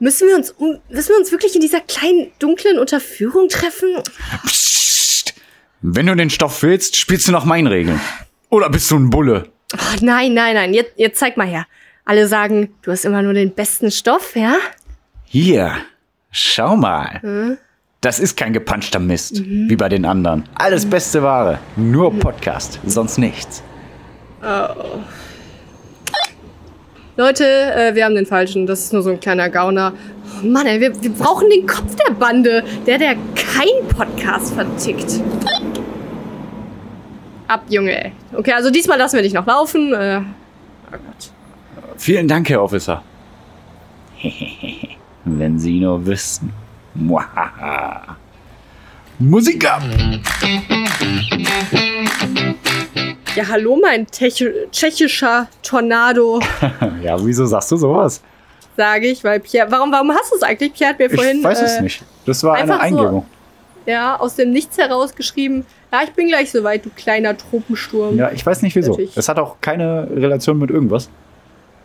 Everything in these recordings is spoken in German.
Müssen wir uns, um, müssen wir uns wirklich in dieser kleinen, dunklen Unterführung treffen? Psst. Wenn du den Stoff willst, spielst du nach meinen Regeln. Oder bist du ein Bulle? Oh, nein, nein, nein. Jetzt, jetzt zeig mal her. Alle sagen, du hast immer nur den besten Stoff, ja? Hier, schau mal. Das ist kein gepanschter Mist, wie bei den anderen. Alles beste Ware. Nur Podcast, sonst nichts. Leute, äh, wir haben den falschen. Das ist nur so ein kleiner Gauner. Oh Mann, ey, wir, wir brauchen den Kopf der Bande. Der, der kein Podcast vertickt. Ab, Junge, ey. Okay, also diesmal lassen wir dich noch laufen. Äh, oh Gott. Vielen Dank, Herr Officer. Wenn Sie nur wüssten. Muahaha. Musik ab! Ja, hallo, mein tschechischer Tornado, Ja, wieso sagst du sowas? sage ich, weil Pierre. Warum, warum hast du es eigentlich? Pierre hat mir Ich vorhin. weiß es äh, nicht. Das war eine einfach so- Eingebung. Ja, aus dem Nichts herausgeschrieben. Ja, ich bin gleich soweit, du kleiner Tropensturm. Ja, ich weiß nicht wieso. Natürlich. Es hat auch keine Relation mit irgendwas.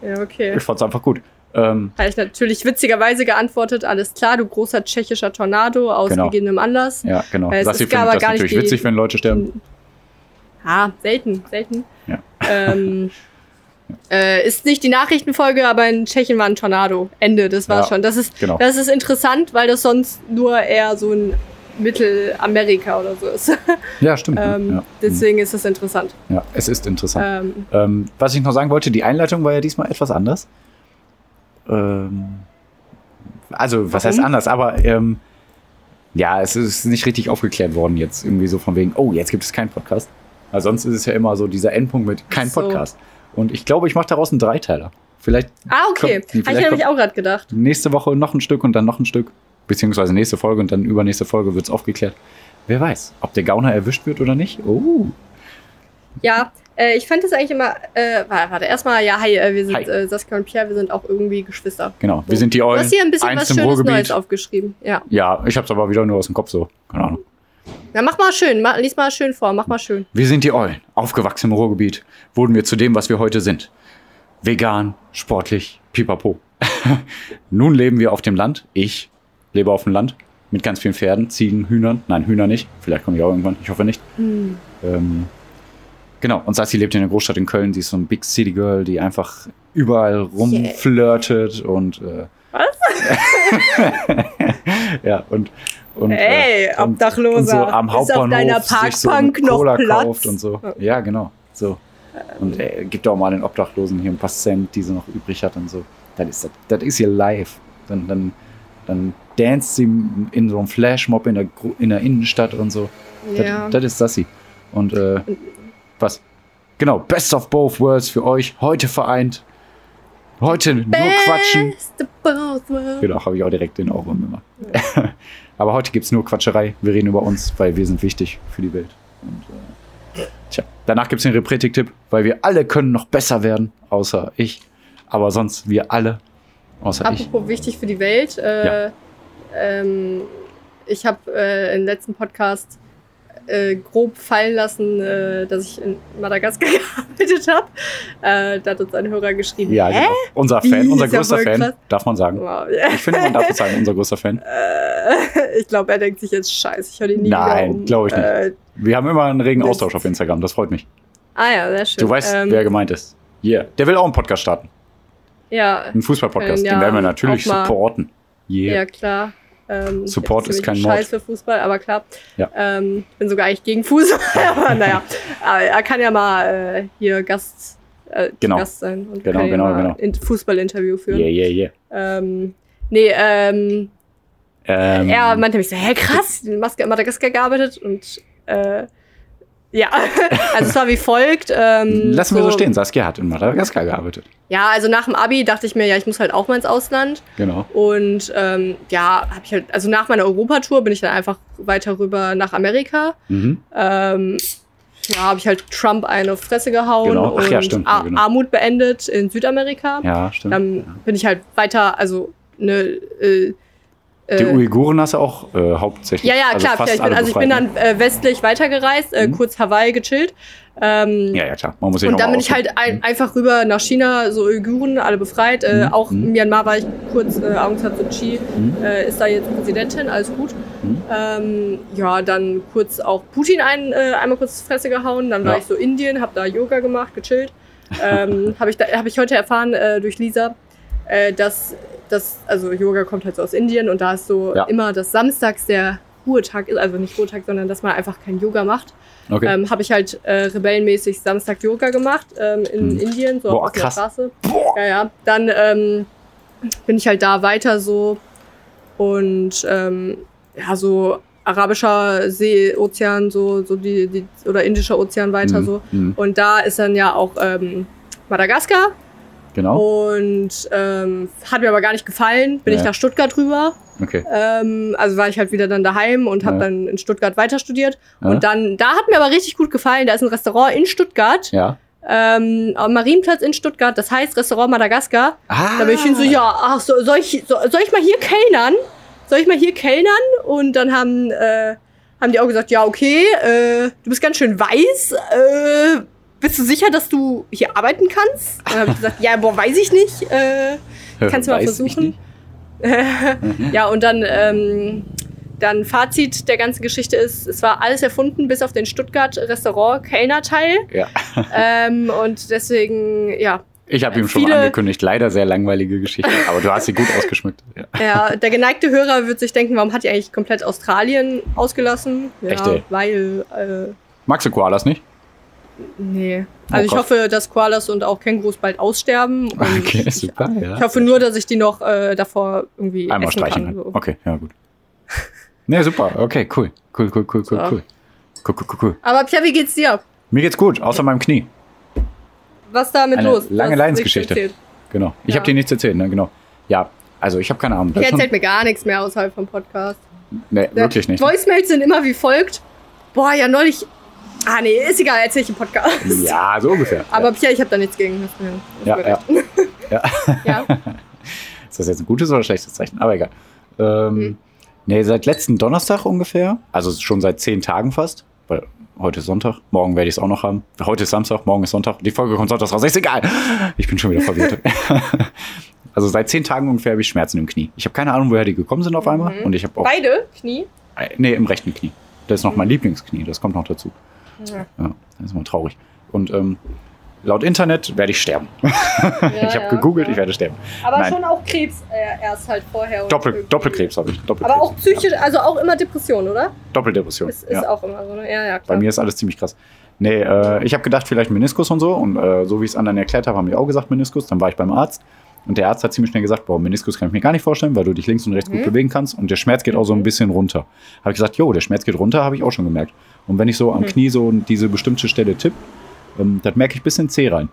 Ja, okay. Ich fand's einfach gut. Ähm, Habe ich natürlich witzigerweise geantwortet, alles klar, du großer tschechischer Tornado aus Genau. gegebenem Anlass. ja, genau. Äh, es Sassi ist findet das gar nicht natürlich die- witzig, wenn Leute sterben. Ah, selten, selten. Ja. Ähm, äh, ist nicht die Nachrichtenfolge, aber in Tschechien war ein Tornado. Ende, das war's Ja, schon. Das ist, genau. das ist interessant, weil das sonst nur eher so ein Mittelamerika oder so ist. Ja, stimmt. ähm, ja. Deswegen ist es interessant. ja, es ist interessant. Ähm, Ähm, was ich noch sagen wollte, die Einleitung war ja diesmal etwas anders. Ähm, also, was heißt Warum? anders? Aber ähm, ja, es ist nicht richtig aufgeklärt worden jetzt. Irgendwie so von wegen, oh, jetzt gibt es keinen Podcast. Weil sonst ist es ja immer so dieser Endpunkt mit kein So. Podcast. Und ich glaube, ich mache daraus einen Dreiteiler. Vielleicht ah, okay. Habe ich nämlich auch gerade gedacht. nächste Woche noch ein Stück und dann noch ein Stück. Beziehungsweise nächste Folge und dann übernächste Folge wird es aufgeklärt. Wer weiß, ob der Gauner erwischt wird oder nicht. Oh. Ja, äh, ich fand das eigentlich immer. Äh, warte, warte erstmal, ja, hi, äh, wir sind Hi. äh, Saskia und Pierre, wir sind auch irgendwie Geschwister. Genau, wir So. sind die Du Eulen. hast hier ein bisschen was Schönes Ruhrgebiet. Neues aufgeschrieben. Ja. Ja, ich hab's aber wieder nur aus dem Kopf so. Keine Ahnung. Ja, mach mal schön, mach, lies mal schön vor, mach mal schön. Wir sind die Eulen. Aufgewachsen im Ruhrgebiet wurden wir zu dem, was wir heute sind. Vegan, sportlich, pipapo. Nun leben wir auf dem Land. Ich lebe auf dem Land mit ganz vielen Pferden, Ziegen, Hühnern. Nein, Hühner nicht. Vielleicht komme ich auch irgendwann. Ich hoffe nicht. Ähm, genau. Und Sassi lebt in der Großstadt in Köln. Sie ist so ein Big City Girl, die einfach überall rumflirtet und äh, ja und und, Ey, und, Obdachloser. und so am Ist auf deiner Hauptbahnhof sich so eine noch Cola kauft und so. Ja, genau. So. Und äh, gibt auch mal den Obdachlosen hier ein paar Cent, die sie noch übrig hat und so. Das ist, das ist ihr Live. Dann, dann, dann danst sie in so einem Flashmob in der, in der Innenstadt und so. Das, Ja. das ist Sassi. Und äh, was? Genau, Best of Both Worlds für euch. Heute vereint. Heute nur quatschen. Genau, habe ich auch direkt den Ohrwurm immer. Aber heute gibt es nur Quatscherei. Wir reden über uns, weil wir sind wichtig für die Welt. Und, äh, tja, danach gibt es den Repretik-Tipp, weil wir alle können noch besser werden, außer ich. Aber sonst wir alle, außer ich. Apropos wichtig für die Welt. Äh, ähm, ich habe äh, im letzten Podcast äh, grob fallen lassen, äh, dass ich in Madagaskar gearbeitet habe. Äh, da hat uns ein Hörer geschrieben. Ja, genau. Unser Wie? Fan, unser größter Fan, krass. darf man sagen. Wow. Ich finde, man darf es sagen, unser größter Fan. Äh, ich glaube, er denkt sich jetzt scheiße. Ich höre den nie Nein, um. glaub ich nicht. Äh, Wir haben immer einen regen. Austausch auf Instagram, das freut mich. ah ja, sehr schön. Du weißt, Ähm, wer gemeint ist. Yeah. Der will auch einen Podcast starten. Ja, Einen Fußball-Podcast. Ja, Den werden wir natürlich supporten. Yeah. ja klar. Ähm, Support ist kein ziemlich Mord. Scheiß für Fußball, aber klar. Ja. Ähm, bin sogar eigentlich gegen Fußball, aber naja. Aber er kann ja mal äh, hier Gast, äh, Genau. Gast sein und Genau, kann genau, ja mal genau. ein Fußballinterview führen. Yeah, yeah, yeah. Ähm, nee, ähm, Ähm, er meinte mich so, hä, krass, in Mas- Madagaskar gearbeitet und äh, ja, also es war wie folgt. Ähm, Lassen wir so stehen. Saskia hat in Madagaskar gearbeitet. Ja, also nach dem Abi dachte ich mir, ja, ich muss halt auch mal ins Ausland. Genau. Und ähm, ja, habe ich halt, also nach meiner Europatour bin ich dann einfach weiter rüber nach Amerika. Mhm. Ähm, ja, habe ich halt Trump eine auf Fresse gehauen Genau. Ach und ja, stimmt, Ar- genau. Armut beendet in Südamerika. Ja, stimmt. Dann bin ich halt weiter, also ne, äh, Äh, Die Uiguren hast du auch äh, hauptsächlich. ja, ja, also klar. fast ich bin, also ich bin dann äh, westlich weitergereist, äh, Mhm. kurz Hawaii gechillt. Ähm? Ja, ja, klar. Man muss und dann bin ich halt ein, einfach rüber nach China, so Uiguren, alle befreit. Äh, Mhm. auch Mhm. in Myanmar war ich kurz, äh, Aung San Suu Kyi äh, ist da jetzt Präsidentin, alles gut. Mhm. Ähm, ja, dann kurz auch Putin ein, äh, einmal kurz Fresse gehauen. Dann war Ja. ich so Indien, habe da Yoga gemacht, gechillt. Ähm, habe ich, da- hab ich heute erfahren äh, durch Lisa, äh, dass das, also Yoga kommt halt so aus Indien und da ist so Ja. immer, dass samstags der Ruhetag ist, also nicht Ruhetag, sondern dass man einfach kein Yoga macht. Okay. Ähm, habe ich halt äh, rebellenmäßig Samstag Yoga gemacht ähm, in Hm. Indien, so Boah, auf der krass. Straße. Ja, ja. Dann ähm, bin ich halt da weiter so und ähm, ja, so arabischer See, Ozean, so, so die, die oder indischer Ozean weiter Mhm. so. Mhm. Und da ist dann ja auch ähm, Madagaskar Genau. und ähm, hat mir aber gar nicht gefallen. Bin Ja. ich nach Stuttgart rüber. Okay. Ähm, also war ich halt wieder dann daheim und habe Ja. dann in Stuttgart weiter studiert. Ja. Und dann, da hat mir aber richtig gut gefallen. Da ist ein Restaurant in Stuttgart, Ja. ähm, am Marienplatz in Stuttgart. Das heißt Restaurant Madagaskar. Ah. Da bin ich hin so, ja, ach, so, soll, ich, so, soll ich mal hier kellnern? Soll ich mal hier kellnern? Und dann haben, äh, haben die auch gesagt, ja, okay, äh, du bist ganz schön weiß. Äh, bist du sicher, dass du hier arbeiten kannst? Dann habe ich gesagt, ja, boah, weiß ich nicht. Äh, kannst du mal versuchen. ja, und dann, ähm, dann Fazit der ganzen Geschichte ist, es war alles erfunden, bis auf den Stuttgart-Restaurant-Kellner-Teil. Ja. ähm, und deswegen, ja, Ich habe ihm schon angekündigt, leider sehr langweilige Geschichte, aber du hast sie gut ausgeschmückt. Ja. ja, der geneigte Hörer wird sich denken, warum hat die eigentlich komplett Australien ausgelassen? Ja, Echt, ey? weil, äh, Magst du Koalas nicht? Nee. Also ich Gott. hoffe, dass Koalas und auch Kängurus bald aussterben. Okay, ich, super, ja. ich hoffe nur, dass ich die noch äh, davor irgendwie Einmal essen streichen. kann. So. Okay, ja, gut. Ne, super. Okay, cool. Cool, cool, cool, cool, So. cool. Cool, cool, cool, cool. Aber Pia, wie geht's dir? Mir geht's gut, außer meinem Knie. Was ist damit Eine los? lange Leidensgeschichte. Genau. Ich Ja. habe dir nichts erzählt, ne? Genau. Ja, also ich habe keine Ahnung. Schon, erzählt mir gar nichts mehr außerhalb vom Podcast. nee, wirklich nicht. Voicemails sind immer wie folgt. Boah, ja, neulich. Ah, nee, ist egal, erzähl ich im Podcast. Ja, so ungefähr. Aber Pia, ich habe da nichts gegen. Ja, ja, ja. ja. Ist das jetzt ein gutes oder schlechtes Zeichen? Aber egal. Ähm, Hm. Nee, seit letzten Donnerstag ungefähr. Also schon seit zehn Tagen fast. Weil heute ist Sonntag. Morgen werde ich es auch noch haben. Heute ist Samstag, morgen ist Sonntag. Die Folge kommt sonntags raus. Ist egal. Ich bin schon wieder verwirrt. also seit zehn Tagen ungefähr habe ich Schmerzen im Knie. Ich habe keine Ahnung, woher die gekommen sind auf einmal. Mhm. Und ich habe auch. Beide Knie. Äh, Nee, im rechten Knie. Das ist noch mein Lieblingsknie. Das kommt noch dazu. Ja. Ja, das ist mal traurig. Und ähm, laut Internet werde ich sterben. Ja, ich habe ja, gegoogelt, ja. ich werde sterben. Aber Nein. schon auch Krebs äh, erst halt vorher. Doppel, Doppelkrebs habe ich. Doppelkrebs. Aber auch psychisch, also auch immer Depression, oder? Doppeldepression. Ist, ist auch immer so, ne? Ja, ja, Bei klar. mir ist alles ziemlich krass. Nee, äh, ich habe gedacht, vielleicht Meniskus und so. Und äh, so wie ich es anderen erklärt habe, haben die auch gesagt Meniskus. Dann war ich beim Arzt. Und der Arzt hat ziemlich schnell gesagt, boah, Meniskus kann ich mir gar nicht vorstellen, weil du dich links und rechts Mhm. gut bewegen kannst. Und der Schmerz geht auch so ein Mhm. bisschen runter. Habe ich gesagt, jo, der Schmerz geht runter, habe ich auch schon gemerkt. Und wenn ich so am Mhm. Knie so diese bestimmte Stelle tipp, ähm, das merke ich bis in C rein.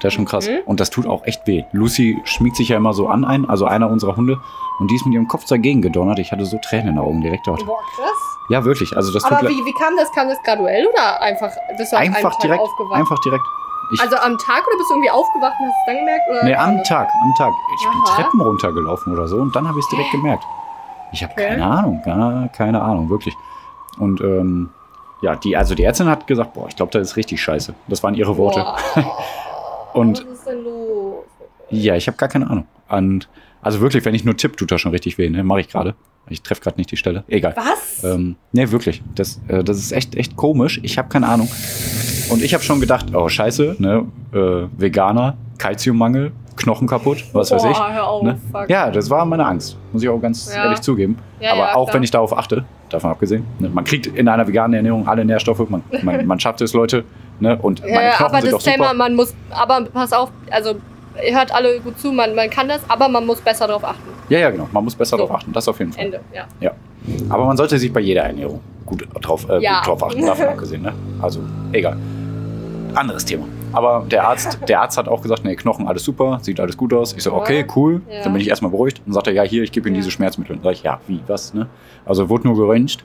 Das ist schon krass. Mhm. Und das tut auch echt weh. Lucy schmiegt sich ja immer so an ein, also einer unserer Hunde. Und die ist mit ihrem Kopf dagegen gedonnert. Ich hatte so Tränen in den Augen direkt dort. Boah, krass. Ja, wirklich. Also das Aber wie, wie kam das? Kam das graduell oder einfach an einem einfach direkt, einfach direkt. Ich, also am Tag oder bist du irgendwie aufgewacht und hast es dann gemerkt? Oder nee, am das? Tag, am Tag. Ich bin Aha. Treppen runtergelaufen oder so und dann habe ich es direkt gemerkt. Ich habe Okay. keine Ahnung, gar keine Ahnung, wirklich. Und ähm, ja, die, also die Ärztin hat gesagt, boah, ich glaube, das ist richtig scheiße. Das waren ihre Worte. Boah. Und- Was ist denn los? Ja, ich habe gar keine Ahnung. Und also wirklich, wenn ich nur tipp, tut das schon richtig weh. Ne? Mache ich gerade. Ich treffe gerade nicht die Stelle. Egal. Was? Ähm, nee, wirklich. Das, äh, das ist echt, echt komisch. Ich habe keine Ahnung. Und ich habe schon gedacht, oh scheiße, ne? Äh, Veganer, Kalziummangel, Knochen kaputt, was weiß Boah, ich. hör auf, Ne? fuck. Ja, das war meine Angst. Muss ich auch ganz Ja. ehrlich zugeben. Ja, Aber ja, auch klar. wenn ich darauf achte, davon abgesehen, ne? man kriegt in einer veganen Ernährung alle Nährstoffe, man, man, man schafft es, Leute. Ne? Und Ja, meine ja, Knochen aber sind das super. Thema, man muss, aber pass auf, also hört alle gut zu, man, man kann das, aber man muss besser darauf achten. Ja, ja, genau. Man muss besser So. darauf achten. Das auf jeden Fall. Ende, ja. Aber man sollte sich bei jeder Ernährung gut drauf, äh, Ja. gut drauf achten, davon abgesehen. Ne? Also, egal. Anderes Thema. Aber der Arzt, der Arzt hat auch gesagt, nee, Knochen, alles super, sieht alles gut aus. Ich so, okay, cool. Ja. Dann bin ich erstmal beruhigt. Dann sagt er, ja, hier, ich gebe Ihnen diese Schmerzmittel. Dann sag ich, ja, wie, was, ne? Also wurde nur geröntgt.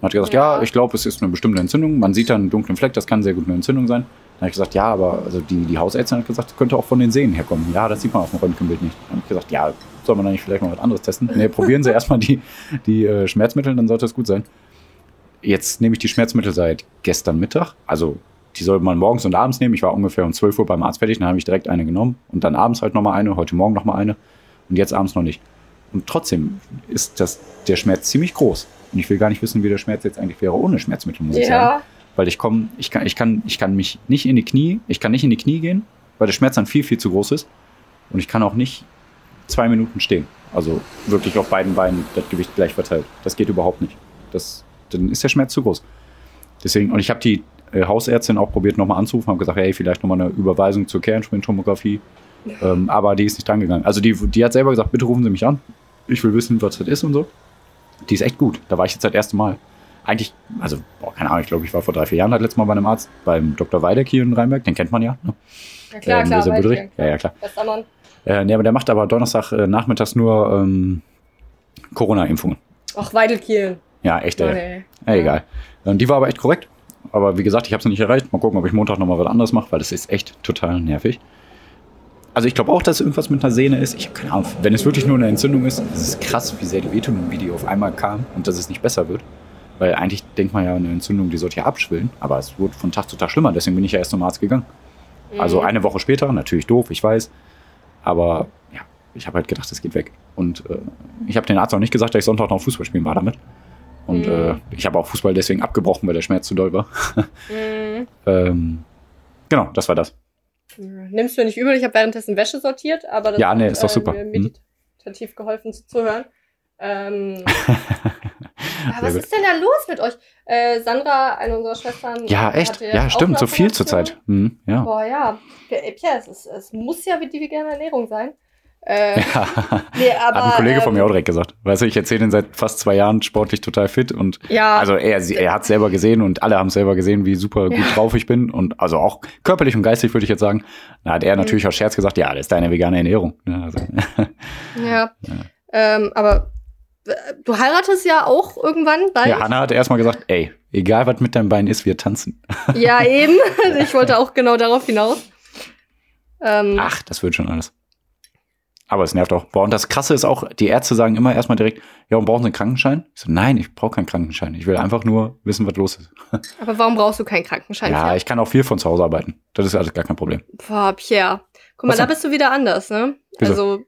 Dann hat er gesagt, ja, Ja. ich glaube, es ist eine bestimmte Entzündung. Man sieht da einen dunklen Fleck, das kann sehr gut eine Entzündung sein. Dann habe ich gesagt, ja, aber also die, die Hausärztin hat gesagt, das könnte auch von den Sehnen herkommen. Ja, das sieht man auf dem Röntgenbild nicht. Dann habe ich gesagt, ja, soll man eigentlich vielleicht mal was anderes testen? Nee, probieren Sie erstmal die, die äh, Schmerzmittel, dann sollte es gut sein. Jetzt nehme ich die Schmerzmittel seit gestern Mittag. Also die soll man morgens und abends nehmen. Ich war ungefähr um 12 Uhr beim Arzt fertig, dann habe ich direkt eine genommen und dann abends halt nochmal eine, heute Morgen nochmal eine und jetzt abends noch nicht. Und trotzdem ist das, der Schmerz ziemlich groß. Und ich will gar nicht wissen, wie der Schmerz jetzt eigentlich wäre ohne Schmerzmittel, muss ich sagen. Ja. Weil ich komme, ich kann, ich kann, ich kann mich nicht in die Knie, ich kann nicht in die Knie gehen, weil der Schmerz dann viel, viel zu groß ist. Und ich kann auch nicht zwei Minuten stehen. Also wirklich auf beiden Beinen das Gewicht gleich verteilt. Das geht überhaupt nicht. Das, dann ist der Schmerz zu groß. Deswegen, und ich habe die äh, Hausärztin auch probiert, nochmal anzurufen, habe gesagt, hey, vielleicht nochmal eine Überweisung zur Kernspintomographie. Ähm, aber die ist nicht drangegangen. Also die, die hat selber gesagt, bitte rufen Sie mich an. Ich will wissen, was das ist und so. Die ist echt gut. Da war ich jetzt das erste Mal. Eigentlich, also, boah, keine Ahnung, ich glaube, ich war vor drei, vier Jahren das letzte Mal bei einem Arzt, beim Dr. Weideck hier in Rheinberg, den kennt man ja. Ne? Ja, klar, Ähm, klar. ich. Ja, ja, klar. Äh, nee, aber der macht aber Donnerstag äh, nachmittags nur ähm, Corona-Impfungen. Ach, Weidelkiel. Ja, echt, ey. ey. Ja, egal. Und die war aber echt korrekt. Aber wie gesagt, ich habe sie nicht erreicht. Mal gucken, ob ich Montag nochmal was anderes mache, weil das ist echt total nervig. Also ich glaube auch, dass irgendwas mit einer Sehne ist. Ich habe keine Ahnung. Wenn es wirklich nur eine Entzündung ist, es ist krass, wie sehr die wehtun wie die auf einmal kam und dass es nicht besser wird. Weil eigentlich denkt man ja, eine Entzündung, die sollte ja abschwillen. Aber es wurde von Tag zu Tag schlimmer. Deswegen bin ich ja erst zum Arzt gegangen. Also Mhm. eine Woche später, natürlich doof, ich weiß. Aber ja, ich habe halt gedacht, es geht weg. Und äh, ich habe den Arzt auch nicht gesagt, dass ich Sonntag noch Fußball spielen war damit. Und Mhm. äh, ich habe auch Fußball deswegen abgebrochen, weil der Schmerz zu doll war. Mhm. ähm, genau, das war das. Nimmst du nicht übel, ich habe währenddessen Wäsche sortiert, aber das Ja, nee, hat, ist doch super. mir Hm. meditativ geholfen zuzuhören. Ähm, was gut. ist denn da los mit euch? Äh, Sandra, eine unserer Schwestern. Ja, echt. Ja, stimmt. So viel zurzeit. Mhm, ja. Boah, ja. Ja, Pierre, es, ist, es muss ja die vegane Ernährung sein. Äh, ja. nee, aber, Hat ein Kollege von ähm, mir auch direkt gesagt. Weißt du, ich erzähle ihn seit fast zwei Jahren sportlich total fit und Ja, also er, er hat selber gesehen und alle haben selber gesehen, wie super gut Ja. drauf ich bin und also auch körperlich und geistig würde ich jetzt sagen. Da hat er Mhm. natürlich aus Scherz gesagt, ja, das ist deine vegane Ernährung. Ja, also, ja. Ähm, aber äh, du heiratest ja auch irgendwann bald. ja, Hanna hat erstmal gesagt, ey, egal was mit deinem Bein ist, wir tanzen. Ja, eben. Ich wollte auch genau darauf hinaus. Ähm, Ach, das wird schon alles. Aber es nervt auch. Boah, und das Krasse ist auch, die Ärzte sagen immer erstmal direkt, ja, und brauchen Sie einen Krankenschein? Ich so, nein, ich brauche keinen Krankenschein. Ich will einfach nur wissen, was los ist. aber warum brauchst du keinen Krankenschein? Ja, ich kann auch viel von zu Hause arbeiten. Das ist alles gar kein Problem. Boah, Pierre. Guck mal, Was da bist du wieder anders, ne? Wieso? Also,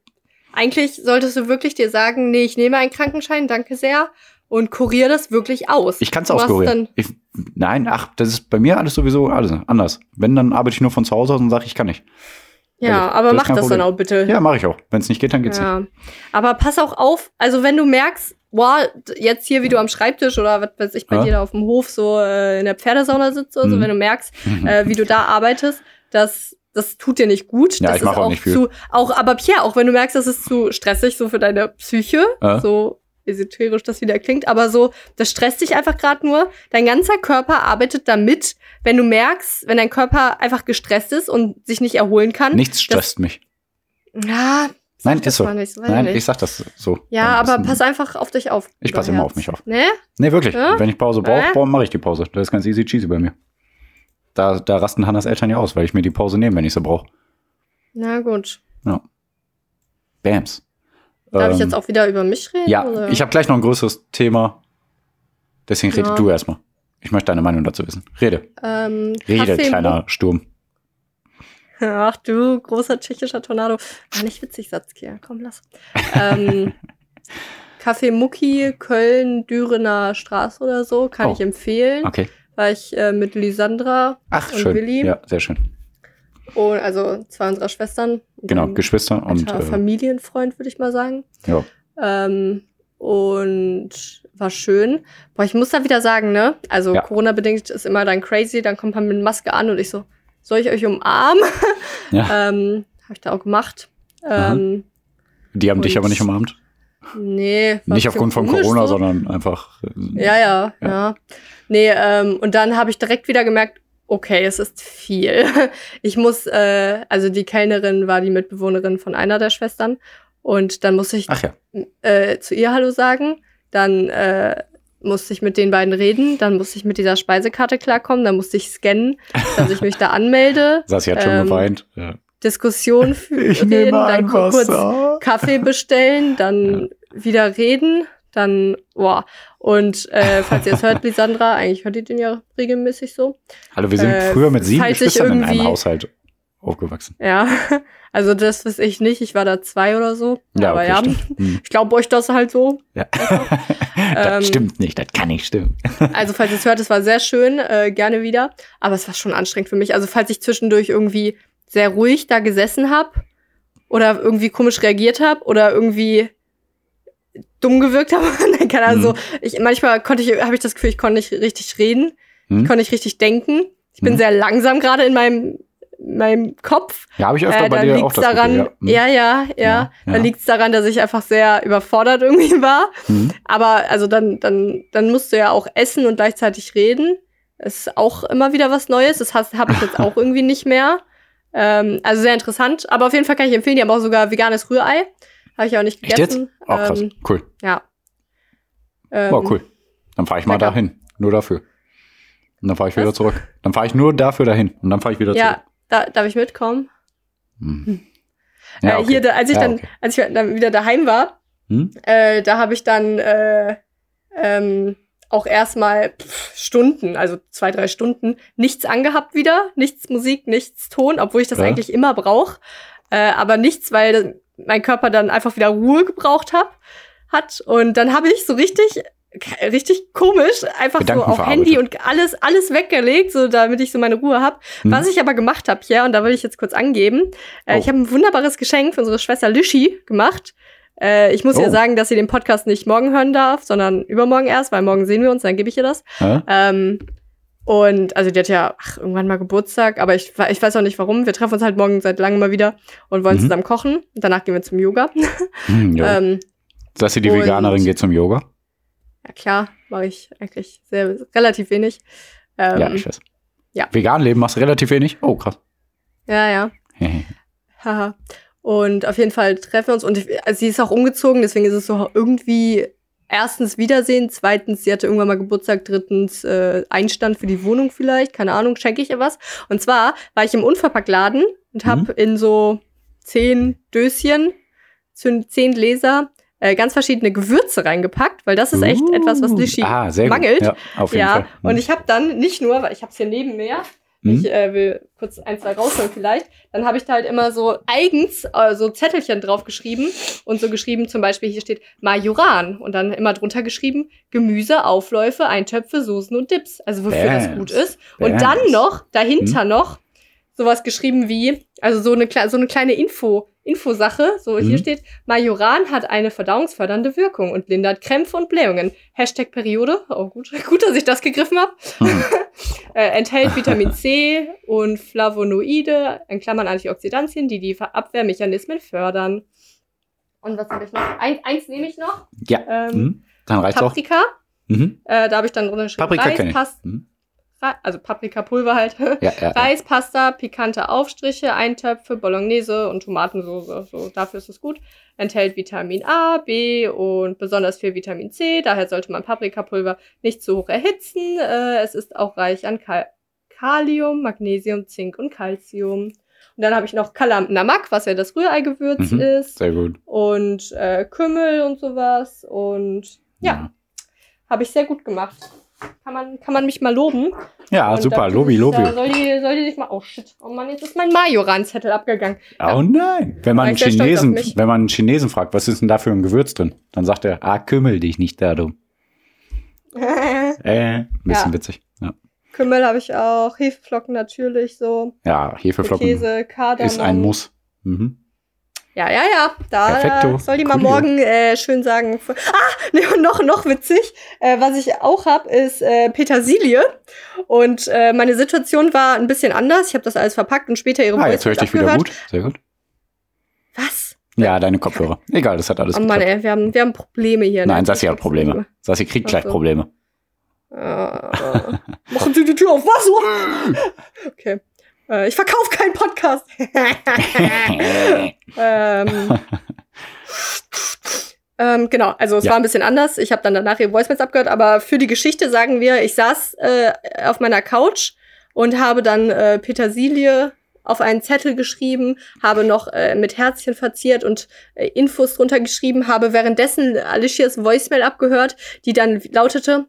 eigentlich solltest du wirklich dir sagen, nee, ich nehme einen Krankenschein, danke sehr, und kurier das wirklich aus. Ich kann es auskurieren. Ich, nein, ach, das ist bei mir alles sowieso alles anders. Wenn, dann arbeite ich nur von zu Hause aus und sage, ich kann nicht. Ja, Ehrlich, aber das mach das dann auch bitte. Ja, mache ich auch. Wenn es nicht geht, dann geht's nicht. Ja. Aber pass auch auf, also wenn du merkst, boah, jetzt hier, wie du am Schreibtisch oder was weiß ich, bei Ja. dir da auf dem Hof so äh, in der Pferdesauna sitzt oder so, Mhm. wenn du merkst, äh, wie du da arbeitest, das, das tut dir nicht gut. Ja, das ich mach ist auch nicht viel. Zu, auch, aber Pierre, auch wenn du merkst, das ist zu stressig so für deine Psyche, Ja. so esoterisch das wieder klingt, aber so, das stresst dich einfach gerade nur. Dein ganzer Körper arbeitet damit, wenn du merkst, wenn dein Körper einfach gestresst ist und sich nicht erholen kann. Nichts stresst mich. Ja, Nein, ist so. nicht, Nein, nicht. ich sag das so. Ja, aber pass einfach auf dich auf. Ich passe immer auf mich auf. Ne? Nee, wirklich. Ja? Wenn ich Pause Äh? brauche, mache ich die Pause. Das ist ganz easy cheesy bei mir. Da, da rasten Hannas Eltern ja aus, weil ich mir die Pause nehme, wenn ich sie brauche. Na gut. Bams. Darf ich Ähm, jetzt auch wieder über mich reden? Ja, oder? ich habe gleich noch ein größeres Thema. Deswegen rede Ja. du erstmal. Ich möchte deine Meinung dazu wissen. Rede. ähm, Rede, Kaffee- kleiner Sturm. Ach du, großer tschechischer Tornado. War nicht witzig, Satzkier. Komm, lass. ähm, Café Mucki, Köln, Dürener Straße oder so, kann Oh. ich empfehlen. Okay. War ich äh, mit Lisandra Ach, Und schön. Willi? Ja, sehr schön. Und also zwei unserer Schwestern. Genau, Geschwister und äh, Familienfreund, würde ich mal sagen. ja. Ähm, und war schön. Boah, ich muss da wieder sagen, ne? Also Ja. Corona-bedingt ist immer dann crazy, dann kommt man mit Maske an und ich so, soll ich euch umarmen? Ja. ähm, Habe ich da auch gemacht. Ähm, Die haben dich aber nicht umarmt. nee. Nicht aufgrund von Corona, so. sondern einfach. äh, Ja, ja, Ja. ja. Nee, ähm, und dann habe ich direkt wieder gemerkt, okay, es ist viel. Ich muss, äh, also die Kellnerin war die Mitbewohnerin von einer der Schwestern. Und dann musste ich Ach ja. äh, zu ihr Hallo sagen. Dann äh, musste ich mit den beiden reden. Dann musste ich mit dieser Speisekarte klarkommen. Dann musste ich scannen, dass ich mich da anmelde. Sassi hat schon Ähm, geweint. Ja. Diskussion führen, dann kurz Kaffee bestellen, dann ja. wieder reden, dann, boah. Und äh, falls ihr es hört, Lisandra, eigentlich hört ihr den ja regelmäßig so. Hallo, wir sind äh, früher mit sieben Geschwistern in einem Haushalt aufgewachsen. Ja, also das weiß ich nicht. Ich war da zwei oder so. Ja, aber okay, ja, hm. ich glaube euch das halt so. Ja. das ähm, stimmt nicht, das kann nicht stimmen. also falls ihr es hört, es war sehr schön, äh, gerne wieder. Aber es war schon anstrengend für mich. Also falls ich zwischendurch irgendwie sehr ruhig da gesessen habe oder irgendwie komisch reagiert habe oder irgendwie dumm gewirkt habe, dann kann also mhm. ich manchmal konnte ich habe ich das Gefühl, ich konnte nicht richtig reden, mhm. ich konnte nicht richtig denken. Ich bin mhm. sehr langsam gerade in meinem meinem Kopf. Ja, habe ich öfter äh, bei dir auch das daran, Gefühl, ja. ja, ja, ja. ja, ja. Dann liegt's daran, dass ich einfach sehr überfordert irgendwie war. Mhm. Aber also dann, dann, dann musst du ja auch essen und gleichzeitig reden. Das ist auch immer wieder was Neues. Das habe ich jetzt auch irgendwie nicht mehr. Ähm, also sehr interessant. Aber auf jeden Fall kann ich empfehlen, die haben auch sogar veganes Rührei. Habe ich auch nicht gegessen. Echt? Oh, krass. Ähm, cool. Ja. Ähm, oh, cool. Dann fahre ich mal lecker. dahin. Nur dafür. Und dann fahre ich wieder Was? zurück. Dann fahre ich nur dafür dahin. Und dann fahre ich wieder ja, zurück. Da, darf ich mitkommen? Hm. hm. Ja, okay. äh, hier, da, als ich ja, dann, okay. als ich dann wieder daheim war, hm? äh, da habe ich dann äh, ähm, auch erstmal Stunden, also zwei, drei Stunden, nichts angehabt wieder, nichts Musik, nichts Ton, obwohl ich das ja. eigentlich immer brauche. Äh, aber nichts, weil mein Körper dann einfach wieder Ruhe gebraucht hab, hat. Und dann habe ich so richtig richtig komisch, einfach Gedanken so auf Handy und alles, alles weggelegt, so damit ich so meine Ruhe habe. Mhm. Was ich aber gemacht habe hier, und da will ich jetzt kurz angeben, äh, oh. ich habe ein wunderbares Geschenk für unsere Schwester Lüschi gemacht. Äh, ich muss oh. ihr sagen, dass sie den Podcast nicht morgen hören darf, sondern übermorgen erst, weil morgen sehen wir uns, dann gebe ich ihr das. Ähm, und also die hat ja ach, irgendwann mal Geburtstag, aber ich, ich weiß auch nicht warum. Wir treffen uns halt morgen seit langem mal wieder und wollen mhm. zusammen kochen. Danach gehen wir zum Yoga. Mhm, ähm, Dass sie die Veganerin geht zum Yoga? Ja klar, mache ich eigentlich sehr relativ wenig. Ähm, ja, ich weiß. Ja. Vegan leben machst du relativ wenig? Oh, krass. Ja, ja. Haha. und auf jeden Fall treffen wir uns. Und ich, also sie ist auch umgezogen, deswegen ist es so irgendwie erstens Wiedersehen, zweitens, sie hatte irgendwann mal Geburtstag, drittens äh, Einstand für die Wohnung vielleicht, keine Ahnung, schenke ich ihr was. Und zwar war ich im Unverpacktladen und habe mhm. in so zehn Döschen, zehn Gläser äh, ganz verschiedene Gewürze reingepackt, weil das ist echt uh, etwas, was Lischi ah, mangelt. Ja, auf jeden ja. Fall. Mhm. und ich habe dann nicht nur, weil ich habe es hier neben mir, mhm. ich äh, will kurz ein, zwei rausholen vielleicht, dann habe ich da halt immer so eigens äh, so Zettelchen drauf geschrieben und so geschrieben, zum Beispiel hier steht Majoran und dann immer drunter geschrieben Gemüse, Aufläufe, Eintöpfe, Soßen und Dips, also wofür Bams. das gut ist. Und Bams. dann noch, dahinter mhm. noch, sowas geschrieben wie, also so eine, so eine kleine Info, Infosache. So, mhm. hier steht, Majoran hat eine verdauungsfördernde Wirkung und lindert Krämpfe und Blähungen. Hashtag Periode. Oh, gut, gut, dass ich das gegriffen habe. Mhm. äh, enthält Vitamin C und Flavonoide, in Klammern Antioxidantien, die die Abwehrmechanismen fördern. Und was habe ich noch? Eins, eins nehme ich noch. Ja. Ähm, mhm. Dann reicht's Paprika. auch. Mhm. Äh, da habe ich dann drin Paprika Reis, Past mhm also Paprikapulver halt, ja, ja, Reis, Pasta, pikante Aufstriche, Eintöpfe, Bolognese und Tomatensauce. So, dafür ist es gut. Enthält Vitamin A, B und besonders viel Vitamin C. Daher sollte man Paprikapulver nicht zu hoch erhitzen. Äh, es ist auch reich an Kal Kalium, Magnesium, Zink und Calcium. Und dann habe ich noch Kalam Namak, was ja das Rührei-Gewürz mhm, ist. Sehr gut. Und äh, Kümmel und sowas. Und ja, ja. habe ich sehr gut gemacht kann man, kann man mich mal loben. Ja, und super, Lobi, Lobi. soll, die, soll die sich mal, oh shit, oh Mann, jetzt ist mein Majoran-Zettel abgegangen. Ja. Oh nein. Wenn man, einen Chinesen, wenn man einen Chinesen fragt, was ist denn da für ein Gewürz drin? Dann sagt er, ah, kümmel dich nicht da, du. äh, ein bisschen ja. witzig. Ja. Kümmel habe ich auch, Hefeflocken natürlich so. Ja, Hefeflocken Käse, Kardamom. ist ein Muss. Mhm. Ja, ja, ja. Da äh, soll die mal Coolio. morgen äh, schön sagen. Ah, nee, und noch, noch witzig. Äh, was ich auch habe, ist äh, Petersilie. Und äh, meine Situation war ein bisschen anders. Ich habe das alles verpackt und später ihre Ah, jetzt höre ich dich wieder gut. Sehr gut. Was? Ja, deine Kopfhörer. Egal, das hat alles Oh Mann, ey, wir haben, wir haben Probleme hier. Ne? Nein, Sassi hat Probleme. Sassi kriegt gleich Probleme. Uh, machen Sie die Tür auf, was? okay. Äh, ich verkaufe keinen Podcast. ähm, ähm, genau, also es ja. war ein bisschen anders. Ich habe dann danach ihr Voicemails abgehört, aber für die Geschichte sagen wir, ich saß äh, auf meiner Couch und habe dann äh, Petersilie auf einen Zettel geschrieben, habe noch äh, mit Herzchen verziert und äh, Infos drunter geschrieben, habe währenddessen Alicias Voicemail abgehört, die dann lautete,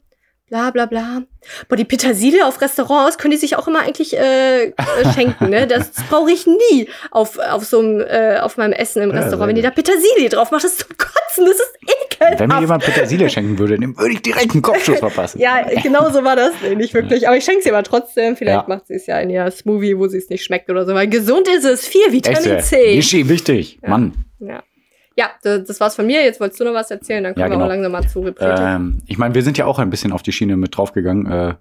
bla bla bla. Boah, die Petersilie auf Restaurants können die sich auch immer eigentlich äh, äh schenken, ne? Das brauche ich nie auf, auf so einem, äh, auf meinem Essen im Restaurant. Wenn die da Petersilie drauf macht, das ist zum Kotzen, das ist ekelhaft. Wenn mir jemand Petersilie schenken würde, dann würde ich direkt einen Kopfschuss verpassen. ja, genau so war das nicht wirklich. Aber ich schenke sie aber trotzdem. Vielleicht ja. macht sie es ja in ihr Smoothie, wo sie es nicht schmeckt oder so. Weil gesund ist es. Viel Vitamin Echt, C. Nishi, wichtig. Ja. Mann. Ja. Ja, das war's von mir. Jetzt wolltest du noch was erzählen, dann kommen ja, genau. wir auch langsam mal zu. Ähm, ich meine, wir sind ja auch ein bisschen auf die Schiene mit draufgegangen. Äh,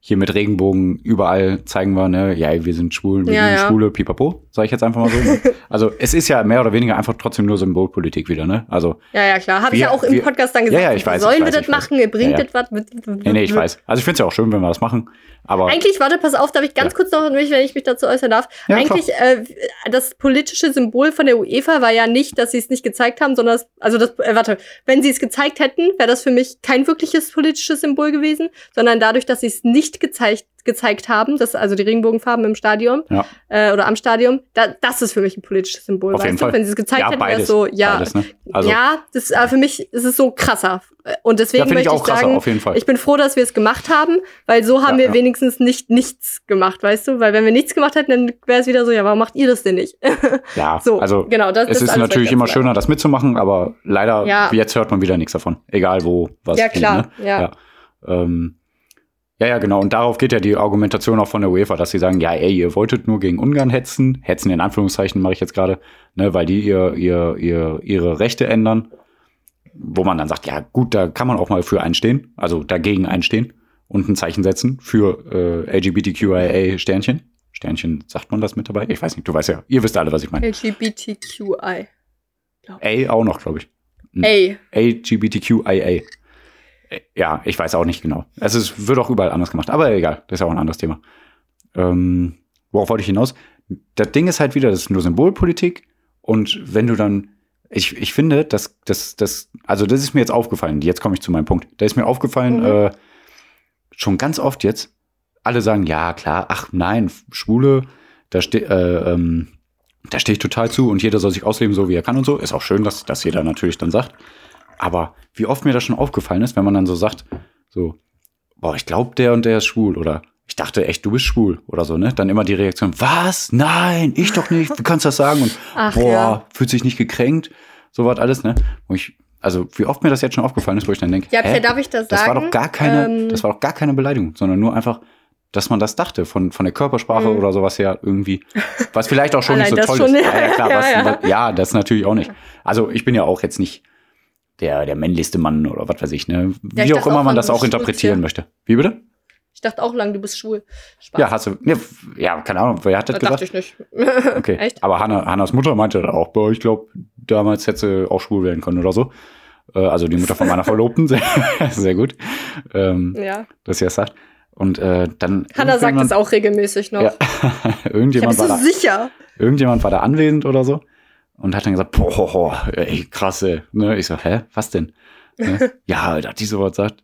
hier mit Regenbogen überall zeigen wir, ne, ja, wir sind schwul, wir ja, sind ja. Schwule, pipapo, sage ich jetzt einfach mal so. Ne? also es ist ja mehr oder weniger einfach trotzdem nur Symbolpolitik wieder, ne? Also Ja, ja, klar. Habe ich ja auch im wir, Podcast dann gesagt. Ja, ja, ich weiß, sollen ich weiß, wir das machen? Ihr bringt das was? Nee, nee, ich weiß. Also ich finde es ja auch schön, wenn wir das machen. Aber Eigentlich, warte, pass auf, darf ich ganz kurz noch, wenn ich mich dazu äußern darf. Eigentlich, äh, das politische Symbol von der UEFA war ja nicht, dass sie es nicht gezeigt haben, sondern das, also das, äh, warte, wenn sie es gezeigt hätten, wäre das für mich kein wirkliches politisches Symbol gewesen, sondern dadurch, dass sie es nicht gezeigt gezeigt haben, das also die Regenbogenfarben im Stadion ja. äh, oder am Stadion, da, das ist für mich ein politisches Symbol. Auf jeden du? Fall. Wenn sie es gezeigt ja, hätten, wäre es so, ja, beides, ne? also, ja, das äh, für mich ist es so krasser. Und deswegen ja, möchte ich, auch ich sagen, krasser, ich bin froh, dass wir es gemacht haben, weil so haben wir wenigstens nicht nichts gemacht, weißt du? Weil wenn wir nichts gemacht hätten, dann wäre es wieder so, ja, warum macht ihr das denn nicht? ja, so, also genau, das, es das ist natürlich immer schöner, das mitzumachen, aber leider jetzt hört man wieder nichts davon, egal wo was. Ja klar, geht, ne? ja. Ähm, ja, ja, genau. Und darauf geht ja die Argumentation auch von der UEFA, dass sie sagen, ja, ey, ihr wolltet nur gegen Ungarn hetzen. Hetzen in Anführungszeichen mache ich jetzt gerade, ne, weil die ihr, ihr, ihr, ihre Rechte ändern. Wo man dann sagt, ja, gut, da kann man auch mal für einstehen, also dagegen einstehen und ein Zeichen setzen für äh, LGBTQIA Sternchen. Sternchen, sagt man das mit dabei? Ich weiß nicht, du weißt ja, ihr wisst alle, was ich meine. LGBTQI. A auch noch, glaube ich. A. LGBTQIA. Ja, ich weiß auch nicht genau. Also es wird auch überall anders gemacht. Aber egal, das ist auch ein anderes Thema. Ähm, worauf wollte ich hinaus? Das Ding ist halt wieder, das ist nur Symbolpolitik. Und wenn du dann, ich, ich finde, dass das, das, also das ist mir jetzt aufgefallen. Jetzt komme ich zu meinem Punkt. Da ist mir aufgefallen, mhm. äh, schon ganz oft jetzt, alle sagen, ja, klar, ach nein, Schwule, da steht, äh, ähm, da stehe ich total zu und jeder soll sich ausleben, so wie er kann und so. Ist auch schön, dass das jeder natürlich dann sagt. Aber wie oft mir das schon aufgefallen ist, wenn man dann so sagt, so, boah, ich glaube, der und der ist schwul oder ich dachte echt, du bist schwul oder so, ne? Dann immer die Reaktion, was? Nein, ich doch nicht. Wie kannst du das sagen? Und Ach, boah, ja. fühlt sich nicht gekränkt. So was alles, ne? Wo ich, also wie oft mir das jetzt schon aufgefallen ist, wo ich dann denke, ja, hä, darf ich das, das sagen? war doch gar keine, ähm, das war doch gar keine Beleidigung, sondern nur einfach, dass man das dachte von, von der Körpersprache mhm. oder sowas her irgendwie, was vielleicht auch schon nicht so toll ist. Ja, ja, klar, ja, was, ja. Was, ja, das natürlich auch nicht. Also ich bin ja auch jetzt nicht der, der männlichste Mann oder was weiß ich, ne? Wie ja, ich auch immer man das auch interpretieren möchte. Wie bitte? Ich dachte auch lang, du bist schwul. Spaß. Ja, hast du. Ja, ja, keine Ahnung, wer hat das, das gesagt? Dachte ich nicht. okay. Echt? Aber Hanna, Hannas Mutter meinte auch, boah, ich glaube, damals hätte sie auch schwul werden können oder so. Äh, also die Mutter von meiner Verlobten. sehr, sehr gut. Ähm, ja. Dass sie das sagt. Und äh, dann. Hanna sagt es auch regelmäßig noch. Ja. irgendjemand ich war da, sicher. Irgendjemand war da anwesend oder so und hat dann gesagt, boah, ey, krasse. Ne? Ich so, hä, was denn? Ne? ja, Alter, die sowas sagt.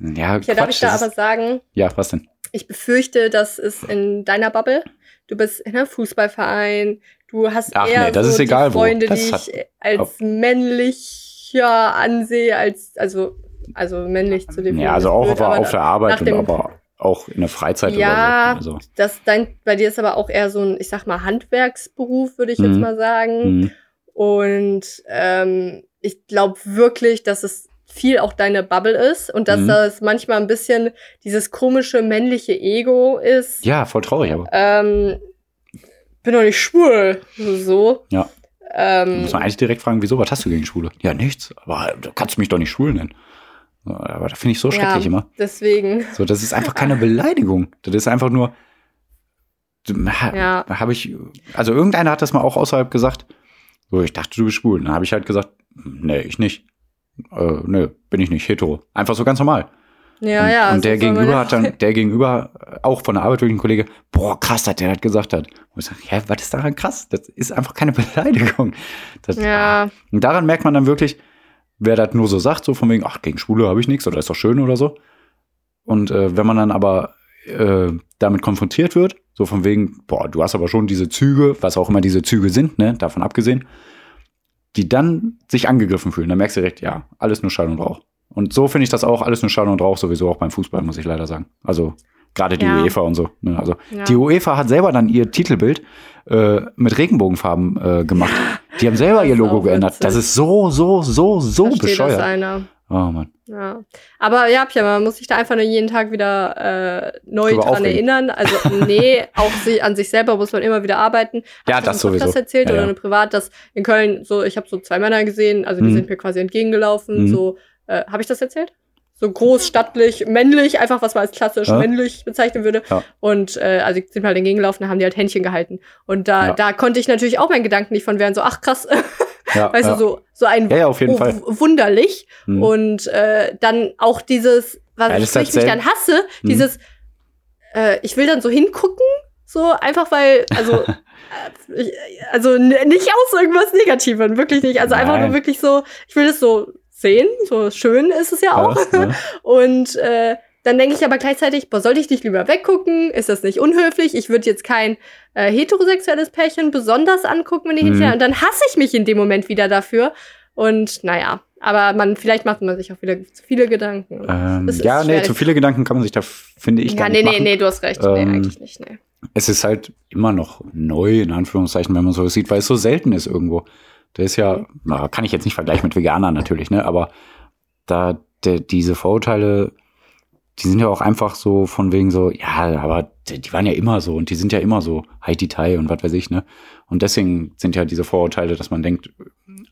Ja, ja Quatsch, darf ich da das aber ist, sagen, ja, was denn? ich befürchte, dass es in deiner Bubble, du bist in einem Fußballverein, du hast Ach eher nee, das so ist egal. Freunde, Das die hat- ich als männlicher ansehe, als, also, also männlich zu dem Ja, also auch auf, auf der Arbeit und aber auch in der Freizeit Ja, oder so. Also, das dein, bei dir ist aber auch eher so ein, ich sag mal, Handwerksberuf, würde ich jetzt Mhm. mal sagen. mhm. Und ähm, ich glaube wirklich, dass es viel auch deine Bubble ist und dass Mhm. das manchmal ein bisschen dieses komische männliche Ego ist. ja, voll traurig, aber Ähm, bin doch nicht schwul. So. Ja. Ähm, muss man eigentlich direkt fragen, wieso, was hast du gegen Schwule? Ja, nichts, aber du kannst mich doch nicht schwul nennen. Aber das finde ich so schrecklich ja, immer. Deswegen. So, das ist einfach keine Beleidigung. Das ist einfach nur. Ja. Habe ich. Also irgendeiner hat das mal auch außerhalb gesagt. So, ich dachte, du bist schwul. Dann habe ich halt gesagt, nee, ich nicht. Äh, nee, bin ich nicht hetero. Einfach so ganz normal. Ja, und, ja. und der gegenüber ja- hat dann, der gegenüber, auch von der Arbeit durch ein Kollege, boah, krass, dass der das gesagt hat. Und ich sage, hä, was ist daran krass? Das ist einfach keine Beleidigung. Das, Ja. ah. Und daran merkt man dann wirklich, wer das nur so sagt, so von wegen, ach, gegen Schwule habe ich nichts oder ist doch schön oder so. Und äh, wenn man dann aber äh, damit konfrontiert wird, so von wegen, boah, du hast aber schon diese Züge, was auch immer diese Züge sind, ne, davon abgesehen, die dann sich angegriffen fühlen. Dann merkst du direkt, ja, alles nur Schall und Rauch. Und so finde ich das auch, alles nur Schall und Rauch, sowieso auch beim Fußball, muss ich leider sagen. Also gerade die Ja. UEFA und so. Ne? Also Ja. die UEFA hat selber dann ihr Titelbild äh, mit Regenbogenfarben äh, gemacht. Die haben selber Das ihr Logo geändert. Das ist so, so, so, so Versteht das bescheuert. einer. Oh Mann. Ja. Aber ja, Pia, man muss sich da einfach nur jeden Tag wieder äh, neu Drüber dran aufregen. erinnern. Also nee, auch sie, an sich selber muss man immer wieder arbeiten. Hab Ja, ich das sowieso. erzählt Ja, oder ja. eine privat, dass in Köln so, ich habe so zwei Männer gesehen, also die Mhm. sind mir quasi entgegengelaufen. Mhm. So, äh, habe ich das erzählt? So groß, stattlich, männlich, einfach was man als klassisch Ja. männlich bezeichnen würde. Ja. Und äh, also sind halt entgegengelaufen, da haben die halt Händchen gehalten. Und da, Ja. da konnte ich natürlich auch meinen Gedanken nicht von werden, so, ach krass, weißt du, so, so ein wunderlich. Mhm. Und äh, dann auch dieses, was ich, mich dann hasse, Mhm. dieses, äh, ich will dann so hingucken, so einfach weil, also, äh, also nicht aus irgendwas Negativem, wirklich nicht. Also einfach Nein. nur wirklich so, ich will das so sehen, so schön ist es ja auch. Ja, ja. Und äh, dann denke ich aber gleichzeitig, boah, sollte ich nicht lieber weggucken? Ist das nicht unhöflich? Ich würde jetzt kein äh, heterosexuelles Pärchen besonders angucken, wenn die Mhm. Händchen Und dann hasse ich mich in dem Moment wieder dafür. Und naja, aber man, vielleicht macht man sich auch wieder zu viele Gedanken. Ähm, ja, nee, schwierig. zu viele Gedanken kann man sich da, finde ich, ja, gar nee, nicht nee, machen. nee, du hast recht. Ähm, nee, eigentlich nicht. Nee. Es ist halt immer noch neu, in Anführungszeichen, wenn man so sieht, weil es so selten ist irgendwo. Der ist ja, na, kann ich jetzt nicht vergleichen mit Veganern natürlich, ne, aber da der, diese Vorurteile, die sind ja auch einfach so von wegen so, ja, aber die, waren ja immer so und die sind ja immer so Haiti Tai und was weiß ich, ne? Und deswegen sind ja diese Vorurteile, dass man denkt,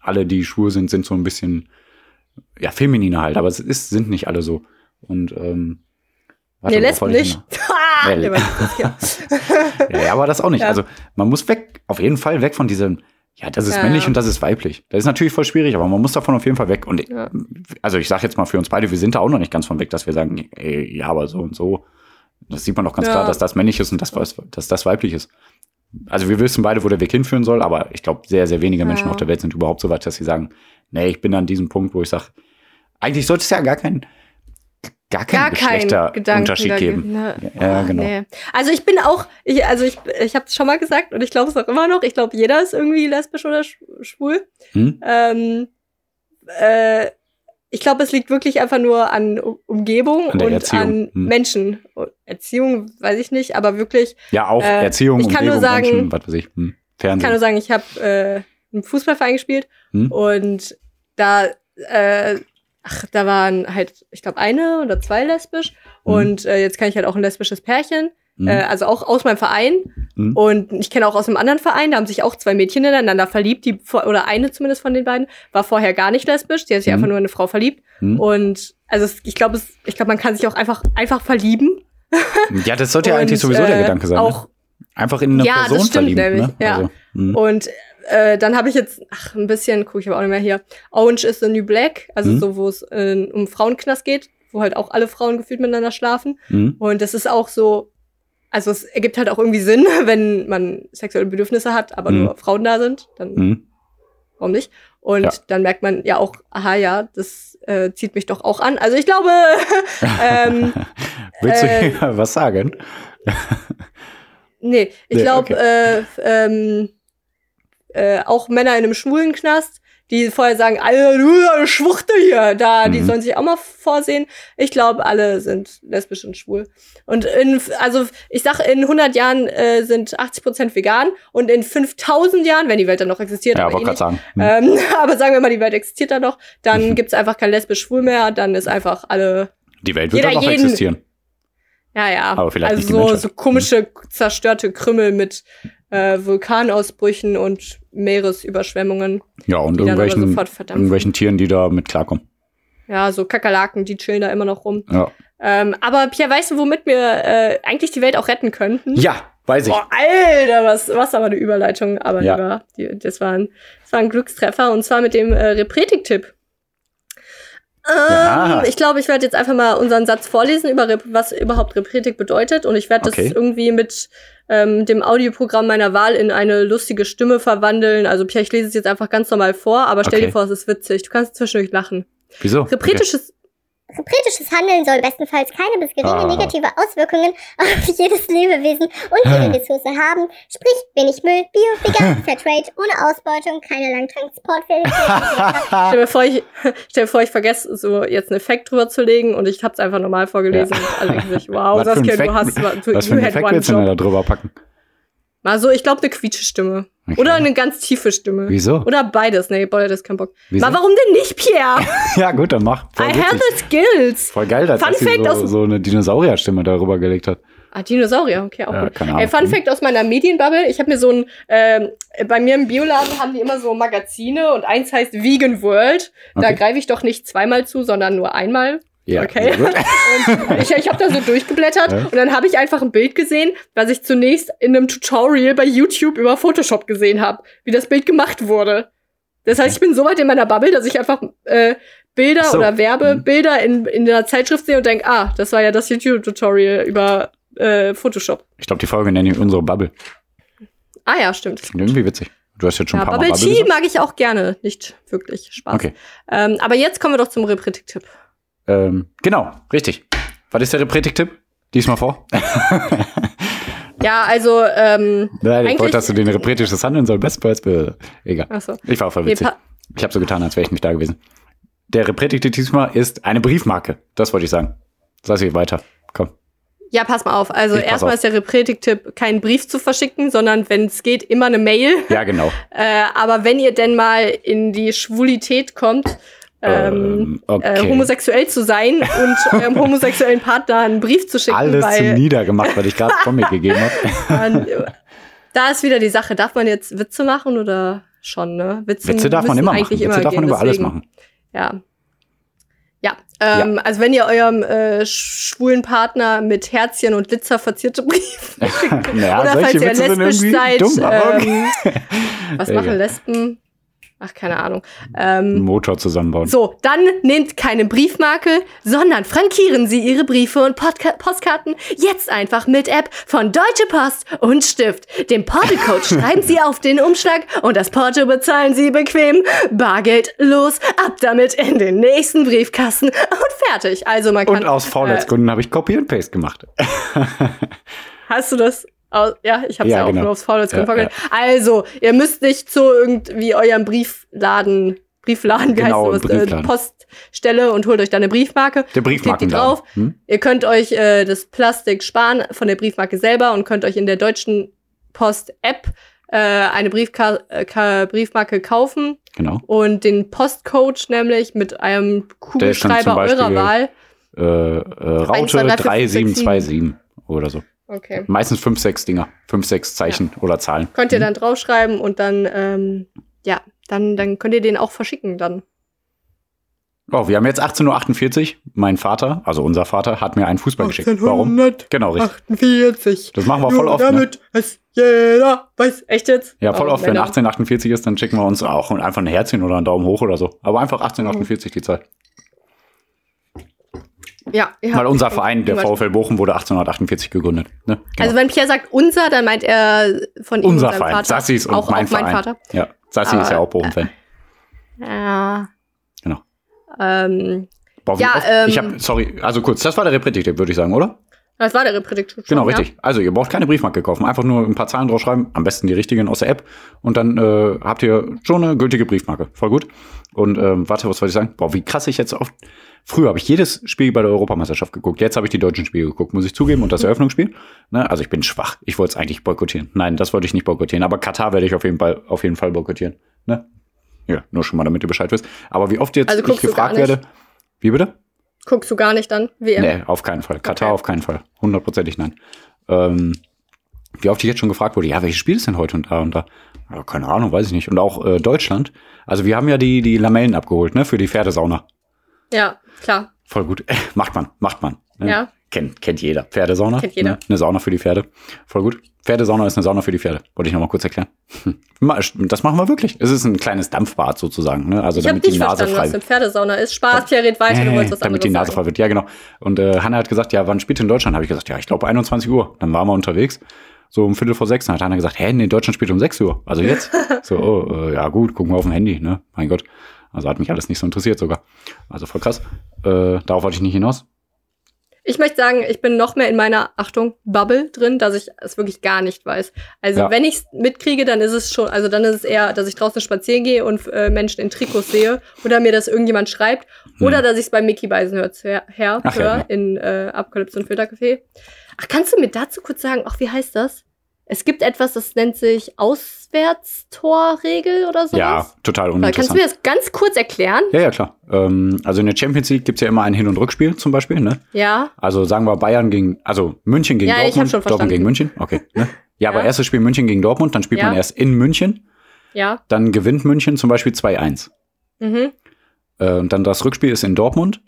alle, die schwul sind, sind so ein bisschen, ja, femininer halt, aber es ist, sind nicht alle so. Und, ähm, warte, nee, ich nicht. ja, ja, aber das auch nicht. Ja. Also man muss weg, auf jeden Fall weg von diesem, ja, das ist Ja, männlich ja. und das ist weiblich. Das ist natürlich voll schwierig, aber man muss davon auf jeden Fall weg. Und Ja. also ich sage jetzt mal für uns beide, wir sind da auch noch nicht ganz von weg, dass wir sagen, ey, ja, aber so und so. Das sieht man doch ganz klar, dass das männlich ist und das, was- dass das weiblich ist. Also wir wissen beide, wo der Weg hinführen soll, aber ich glaube, sehr, sehr wenige Menschen auf der Welt sind überhaupt so weit, dass sie sagen, nee, ich bin an diesem Punkt, wo ich sage, eigentlich sollte es ja gar kein, gar keinen Gar kein Geschlechterunterschied Gedanken geben. Ne? Ja, genau. Nee. Also ich bin auch, ich, also ich, ich habe es schon mal gesagt und ich glaube es auch immer noch. Ich glaube, jeder ist irgendwie lesbisch oder sch- schwul. Hm? Ähm, äh, ich glaube, es liegt wirklich einfach nur an Umgebung An und Erziehung. an Hm. Menschen. Erziehung weiß ich nicht, aber wirklich, Ja, auch Äh, Erziehung, ich kann nur Umgebung, sagen- Menschen, was weiß ich, hm, ich kann Fernsehen. nur sagen, ich habe äh, einen Fußballverein gespielt Hm? und da, äh, ach, da waren halt, ich glaube, eine oder zwei lesbisch. Hm. Und äh, jetzt kann ich halt auch ein lesbisches Pärchen. Hm? Äh, also auch aus meinem Verein. Hm? Und ich kenne auch aus einem anderen Verein, da haben sich auch zwei Mädchen ineinander verliebt, die oder eine zumindest von den beiden, war vorher gar nicht lesbisch, die hat sich Mhm. einfach nur in eine Frau verliebt. Hm? Und also es, ich glaube, ich glaube, man kann sich auch einfach einfach verlieben. Ja, das sollte ja eigentlich sowieso der äh, Gedanke sein. Auch ne? Einfach in eine Ja, das Person stimmt verlieben. nämlich, ne? ja. Also, hm. Und äh, dann habe ich jetzt, ach, ein bisschen, gucke ich aber auch nicht mehr hier, Orange is the New Black, also Mhm. so, wo es äh, um Frauenknast geht, wo halt auch alle Frauen gefühlt miteinander schlafen. Hm? Und das ist auch so, also es ergibt halt auch irgendwie Sinn, wenn man sexuelle Bedürfnisse hat, aber Mhm. nur Frauen da sind, dann Hm? warum nicht? Und Ja. dann merkt man ja auch, aha, ja, das äh, zieht mich doch auch an. Also ich glaube, ähm, Willst du äh, hier was sagen? nee, ich Nee, glaube, äh, ähm, äh, auch Männer in einem schwulen Knast, die vorher sagen, Alter, du Schwuchte hier, da, die Mhm. sollen sich auch mal vorsehen. Ich glaube, alle sind lesbisch und schwul. Und in, also ich sag, in 100 Jahren äh, sind 80 Prozent vegan und in 5000 Jahren, wenn die Welt dann noch existiert, Ja, aber eh nicht, sagen. Hm. ähm, aber sagen wir mal, die Welt existiert dann noch, dann Mhm. gibt's einfach kein lesbisch-schwul mehr, dann ist einfach alle, Die Welt wird doch noch jeden- existieren. ja, ja. Aber vielleicht also nicht die so, so komische, zerstörte Krümmel mit äh, Vulkanausbrüchen und Meeresüberschwemmungen, Ja, und irgendwelchen, irgendwelchen Tieren, die da mit klarkommen. Ja, so Kakerlaken, die chillen da immer noch rum. Ja, Ähm, aber Pia, weißt du, womit wir äh, eigentlich die Welt auch retten könnten? ja weiß ich. Boah, Alter, was, was aber eine Überleitung. Aber Ja. die war, die, das, war ein, das war ein Glückstreffer und zwar mit dem äh, Repretik-Tipp. Ähm, Ja. Ich glaube, ich werde jetzt einfach mal unseren Satz vorlesen, über was überhaupt Repretik bedeutet. Und ich werde Okay. das irgendwie mit ähm, dem Audioprogramm meiner Wahl in eine lustige Stimme verwandeln. Also, Pia, ich lese es jetzt einfach ganz normal vor, aber stell Okay. dir vor, es ist witzig. Du kannst zwischendurch lachen. Wieso? Repretisches, Repretisches Handeln soll bestenfalls keine bis geringe Ah. negative Auswirkungen auf jedes Lebewesen und jede Ressource haben. Sprich, wenig Müll, Bio, Vegan, Fairtrade, ohne Ausbeutung, keine Langtransportfähigkeit. Stell mir vor, ich, stell mir vor, ich vergesse so jetzt einen Effekt drüber zu legen und ich hab's einfach normal vorgelesen alle denken sich, wow, Was für Saskia, du hast, du, Was für you einen had Effekt one willst du denn da drüber packen? Also ich glaube eine quietsche Stimme. Okay. Oder eine ganz tiefe Stimme. Wieso? Oder beides. Nee, boah, das ist kein Bock. Wieso? Mal, warum denn nicht, Pierre? Ja, gut, dann mach. Voll, I have witzig. the skills. Voll geil, dass Fun Fact so, aus- so eine Dinosaurierstimme darüber gelegt hat. Ah, Dinosaurier, okay, auch Ja, gut. keine Ahnung. Ey, Fun Fact aus meiner Medienbubble. Ich habe mir so ein, ähm, bei mir im Bioladen haben die immer so Magazine und eins heißt Vegan World. Da Okay. greife ich doch nicht zweimal zu, sondern nur einmal. Ja, Okay. ich, ich habe da so durchgeblättert Ja. und dann habe ich einfach ein Bild gesehen, was ich zunächst in einem Tutorial bei YouTube über Photoshop gesehen habe, wie das Bild gemacht wurde. Das heißt, ich bin so weit in meiner Bubble, dass ich einfach äh, Bilder so. oder Werbebilder in, in der Zeitschrift sehe und denke, ah, das war ja das YouTube-Tutorial über äh, Photoshop. Ich glaube, die Folge nennen wir unsere Bubble. Ah ja, stimmt. Irgendwie witzig. Du hast jetzt schon Ja, ein paar Mal Bubble Bubble Tea gesagt. mag ich auch gerne. Nicht wirklich Spaß. Okay. Ähm, aber jetzt kommen wir doch zum Repretik-Tipp. Ähm, genau, richtig. Was ist der Repretik-Tipp? Diesmal vor. Ja, also, ähm, Nein, ich wollte, dass du den repretisches Handeln soll. Best Boys. Egal. achso. Ich war voll Nee, witzig. pa- ich habe so getan, als wäre ich nicht da gewesen. Der Repretik-Tipp diesmal ist eine Briefmarke. Das wollte ich sagen. Sag weiter. Komm. Ja, pass mal auf. Also Ich erstmal auf. ist der Repretik-Tipp, keinen Brief zu verschicken, sondern wenn es geht, immer eine Mail. Ja, genau. Äh, aber wenn ihr denn mal in die Schwulität kommt, ähm, Ähm, okay. äh, homosexuell zu sein und eurem homosexuellen Partner einen Brief zu schicken, Alles zu weil niedergemacht, was ich gerade von mir gegeben habe. da ist wieder die Sache, darf man jetzt Witze machen oder schon, ne? Witze, Witze darf man immer machen. Witze immer darf man gehen, über alles machen. Ja. Ja, ähm, also wenn ihr eurem äh, schwulen Partner mit Herzchen und Glitzer verzierte Briefe schickt, Naja, oder falls ihr lesbisch seid, dumm, okay. ähm, was machen Lesben? Ach, keine Ahnung. Ähm, Motor zusammenbauen. so, dann nehmt keine Briefmarke, sondern frankieren Sie Ihre Briefe und Podca Postkarten jetzt einfach mit App von Deutsche Post und Stift. Den Porto-Code schreiben Sie auf den Umschlag und das Porto bezahlen Sie bequem. Bargeld los, ab damit in den nächsten Briefkasten und fertig. Also man kann. Und aus äh, Faulheitsgründen habe ich Copy and Paste gemacht. Hast du das? Aus, ja, ich habe es Ja, ja, auch genau. nur aufs Faulheitsgrund Ja, vorgelegt. Also, ihr müsst nicht zu irgendwie eurem Briefladen, Briefladen, wie Genau, heißt sowas, äh. Poststelle und holt euch da eine Briefmarke. Der Briefmarkenladen. drauf. Hm? Ihr könnt euch äh, das Plastik sparen von der Briefmarke selber und könnt euch in der deutschen Post-App äh, eine Briefka äh, Briefmarke kaufen Genau. und den Postcode nämlich mit einem Kugelschreiber eurer Wahl. Äh, äh, Raute 1, 2, 3, 4, 5, 6, 3727 oder so. Okay. Meistens 5, 6 Dinger. 5, 6 Zeichen oder Zahlen. Könnt ihr dann draufschreiben und dann, ähm, ja, dann, dann könnt ihr den auch verschicken dann. Oh, wir haben jetzt 18.48 Uhr. Mein Vater, also unser Vater, hat mir einen Fußball geschickt. Warum? Genau, richtig. 48. Das machen wir voll oft. Ne? es jeder weiß. Echt jetzt? Ja, voll Oh, oft. Wenn Männer. 1848 ist, dann schicken wir uns auch einfach ein Herzchen oder einen Daumen hoch oder so. Aber einfach 1848 die Zahl. Ja, ja. Weil unser Verein, der. VfL Bochum, wurde 1848 gegründet. Ne? Genau. Also wenn Pierre sagt unser, dann meint er von ihm unser Verein. Vater. Sassis und auch, mein auch mein Verein. Vater. Ja, Sassi ist ja Aber, auch Bochum-Fan. Ja. Genau. Ähm, Boah, ja, oft, ähm, ich habe, sorry, also kurz, das war der Reprädikt, würde ich sagen, oder? das war der Reprädikt. Genau, ja? richtig. Also ihr braucht keine Briefmarke kaufen, einfach nur ein paar Zahlen draufschreiben, am besten die richtigen aus der App und dann äh, habt ihr schon eine gültige Briefmarke. Voll gut. Und ähm, warte, was wollte ich sagen? Boah, wie krass ich jetzt oft. Früher habe ich jedes Spiel bei der Europameisterschaft geguckt. Jetzt habe ich die deutschen Spiele geguckt, muss ich zugeben, und das Eröffnungsspiel. Ne? Also ich bin schwach. Ich wollte es eigentlich boykottieren. Nein, das wollte ich nicht boykottieren. Aber Katar werde ich auf jeden Fall, auf jeden Fall boykottieren. Ne? Ja, nur schon mal, damit ihr Bescheid wisst. Aber wie oft jetzt Also ich du gefragt werde. Wie bitte? Guckst du gar nicht dann? WM? Nee, auf keinen Fall. Katar Okay. auf keinen Fall. Hundertprozentig nein. Ähm, wie oft ich jetzt schon gefragt wurde, ja, welches Spiel ist denn heute und da und da? Ja, keine Ahnung, weiß ich nicht. Und auch äh, Deutschland. Also wir haben ja die, die Lamellen abgeholt, ne, für die Pferdesauna. Ja, klar. Voll gut. macht man, macht man. Ne? Ja. Kennt, kennt jeder. Pferdesauna. Kennt jeder. Ne? Eine Sauna für die Pferde. Voll gut. Pferdesauna ist eine Sauna für die Pferde. Wollte ich nochmal kurz erklären. Das machen wir wirklich. Es ist ein kleines Dampfbad sozusagen. Ne? Also Ich damit die nicht Nase verstanden, frei was eine Pferdesauna ist. Spaß, Pierre, red weiter, du äh, wolltest was damit die Nase sagen. frei wird. Ja, genau. Und äh, Hanna hat gesagt, ja, wann spielt ihr in Deutschland? Habe ich gesagt, ja, ich glaube 21 Uhr. Dann waren wir unterwegs. So um Viertel vor sechs. Dann hat Hanna gesagt, hä, nee, Deutschland spielt um 6 Uhr. Also jetzt. so, oh, äh, ja gut, gucken wir auf dem Handy, ne? Mein Gott. Also hat mich alles nicht so interessiert sogar. Also voll krass. Äh, darauf wollte ich nicht hinaus. Ich möchte sagen, ich bin noch mehr in meiner, Achtung, Bubble drin, dass ich es wirklich gar nicht weiß. Also Ja. wenn ich es mitkriege, dann ist es schon, also dann ist es eher, dass ich draußen spazieren gehe und äh, Menschen in Trikots sehe oder mir das irgendjemand schreibt oder dass ich es bei Mickey Beisenherz her, her Hm. Ach höre ja, ja. in äh, Apokalypse und Filtercafé. Ach, kannst du mir dazu kurz sagen, ach, wie heißt das? Es gibt etwas, das nennt sich Auswärtstorregel oder sowas. Ja, total Kannst du uninteressant. mir das ganz kurz erklären? Ja, ja, klar. Ähm, also in der Champions League gibt's ja immer ein Hin- und Rückspiel zum Beispiel, ne? Ja. Also sagen wir Bayern gegen, also München gegen Ja, ich hab Dortmund, schon Dortmund gegen München. Okay. Ne? Ja, aber Ja. erstes Spiel München gegen Dortmund, dann spielt Ja. man erst in München, Ja. dann gewinnt München zum Beispiel 2-1. Mhm. Äh, und dann das Rückspiel ist in Dortmund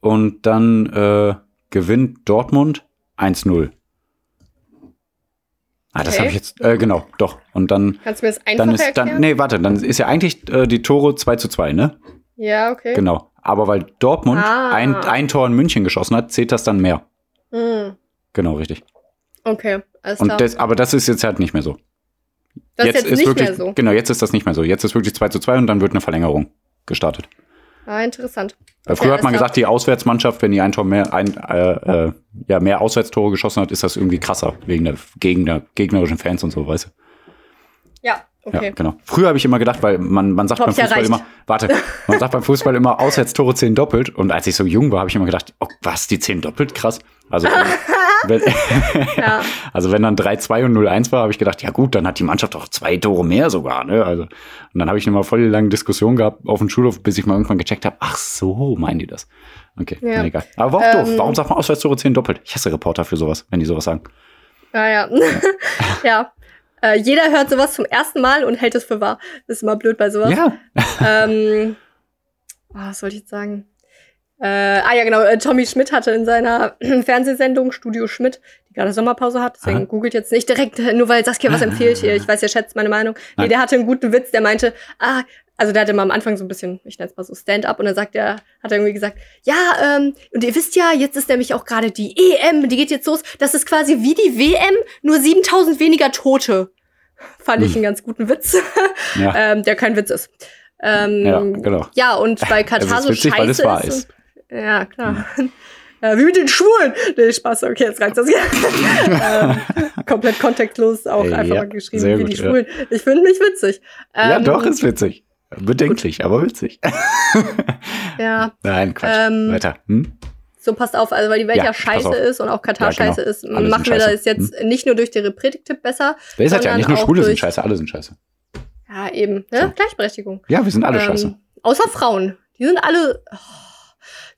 und dann äh, gewinnt Dortmund 1-0. Ah, das Okay. habe ich jetzt, äh, genau, doch. Und dann, Kannst du mir das einfacher dann ist, erklären? dann, nee, warte, dann ist ja eigentlich äh, die Tore 2 zu 2, ne? Ja, okay. Genau. Aber weil Dortmund Ah. ein, ein Tor in München geschossen hat, zählt das dann mehr. Hm. Genau, richtig. Okay, alles Und klar. das, aber das ist jetzt halt nicht mehr so. das ist jetzt nicht wirklich, mehr so. Genau, jetzt ist das nicht mehr so. Jetzt ist wirklich 2 zu 2 und dann wird eine Verlängerung gestartet. Ah, interessant. Okay, früher hat man gesagt, die Auswärtsmannschaft, wenn die ein Tor mehr, ein, äh, äh, ja, mehr Auswärtstore geschossen hat, ist das irgendwie krasser, wegen der, gegen der gegnerischen Fans und so, weißt du? Ja, okay. Ja, genau. Früher habe ich immer gedacht, weil man, man sagt Hab beim Fußball erreicht. immer, warte, man sagt beim Fußball immer, Auswärtstore zählen doppelt. Und als ich so jung war, habe ich immer gedacht, oh, was, die zählen doppelt? Krass. Also, wenn, Ja. also wenn dann 3-2 und 0-1 war, habe ich gedacht, ja gut, dann hat die Mannschaft doch zwei Tore mehr sogar. Ne? Also, und dann habe ich immer voll die lange Diskussion gehabt auf dem Schulhof, bis ich mal irgendwann gecheckt habe, ach so, meinen die das? Okay, Ja. na egal. Aber war auch doof. Ähm. Warum sagt man Auswärtstore zählen doppelt? Ich hasse Reporter für sowas, wenn die sowas sagen. Ah, ja. ja. Äh, jeder hört sowas zum ersten Mal und hält es für wahr. Das ist immer blöd bei sowas. Ja. Ähm, oh, was wollte ich jetzt sagen? Äh, ah ja, genau. Äh, Tommy Schmidt hatte in seiner Fernsehsendung Studio Schmidt, die gerade Sommerpause hat, deswegen Aha. googelt jetzt nicht direkt, äh, nur weil Saskia was empfiehlt hier. Ich weiß, ihr schätzt meine Meinung. Nee, Nein. der hatte einen guten Witz, der meinte, ah, also der hatte mal am Anfang so ein bisschen, ich nenne es mal so Stand-up und dann sagt er, hat er irgendwie gesagt, ja, ähm, und ihr wisst ja, jetzt ist nämlich auch gerade die EM, die geht jetzt los, das ist quasi wie die WM, nur 7000 weniger Tote. Fand ich Hm. einen ganz guten Witz, Ja, ähm, der kein Witz ist. Ähm, ja, genau. ja, und bei Katar so scheiße weil es wahr ist. Ja, klar. Äh, wie mit den Schwulen. Nee, Spaß, okay, jetzt reicht's. Das ähm, komplett kontextlos auch Äh, einfach ja, mal geschrieben, wie gut, die ja. Schwulen. Ich finde mich witzig. ja, Ähm, doch, ist witzig. Bedenklich, aber witzig. Ja, Nein, Quatsch. Ähm, Weiter. Hm? so passt auf. Also, weil die Welt Ja, ja, scheiße ist und auch Katar Ja, genau. scheiße ist, Alle machen wir scheiße. das jetzt nicht nur durch die Predigtipp besser. Wer ist das ja? Nicht nur Schwule sind scheiße, alle sind scheiße. Ja, eben. Ne? So. Gleichberechtigung. Ja, wir sind alle Ähm, scheiße. Außer Frauen. Die sind alle. Oh.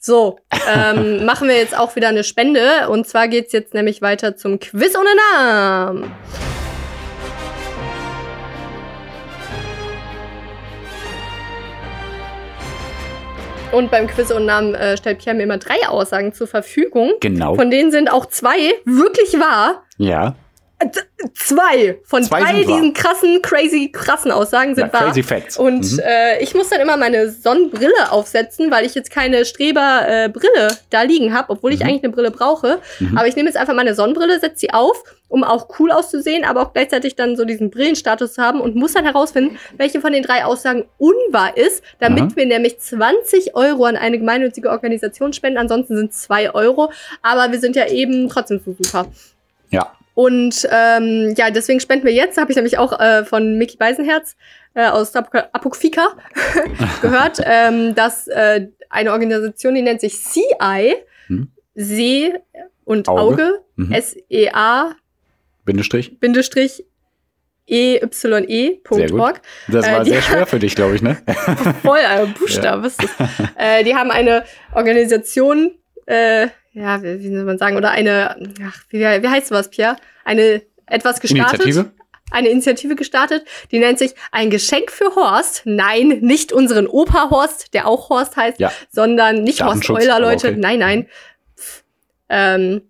So, ähm, machen wir jetzt auch wieder eine Spende. Und zwar geht's jetzt nämlich weiter zum Quiz ohne Namen. Und beim Quiz ohne Namen äh, stellt Pierre mir immer drei Aussagen zur Verfügung. Genau. Von denen sind auch zwei wirklich wahr. Ja. Zwei von Zwei drei diesen krassen, crazy, krassen Aussagen sind ja wahr. crazy Facts. Und Mhm. äh, ich muss dann immer meine Sonnenbrille aufsetzen, weil ich jetzt keine Streber-Brille äh, da liegen habe, obwohl ich Mhm. eigentlich eine Brille brauche. Mhm. Aber ich nehme jetzt einfach meine Sonnenbrille, setze sie auf, um auch cool auszusehen, aber auch gleichzeitig dann so diesen Brillenstatus zu haben und muss dann herausfinden, welche von den drei Aussagen unwahr ist, damit Aha. wir nämlich 20 Euro an eine gemeinnützige Organisation spenden. Ansonsten sind es 2 Euro. Aber wir sind ja eben trotzdem so super. ja. Und ähm, ja, deswegen spenden wir jetzt. Habe ich nämlich auch äh, von Mickey Beisenherz äh, aus Apok Apokfika gehört, ähm, dass äh, eine Organisation, die nennt sich CI, Hm. See und Auge. Auge, Mhm. S-E-A Bindestrich. Bindestrich EYE.org. Das Äh, war die- sehr schwer für dich, glaube ich, ne? Voll, äh, Buchstabe, was ist das? Äh, die haben eine Organisation, äh, ja, wie, wie soll man sagen, oder eine, ach, wie, wie heißt sowas, Pierre? Eine etwas gestartet. Initiative? eine Initiative gestartet, die nennt sich Ein Geschenk für Horst. Nein, nicht unseren Opa Horst, der auch Horst heißt, Ja. sondern nicht Horst Euler, Leute. okay. Nein, nein. Pff. Ähm,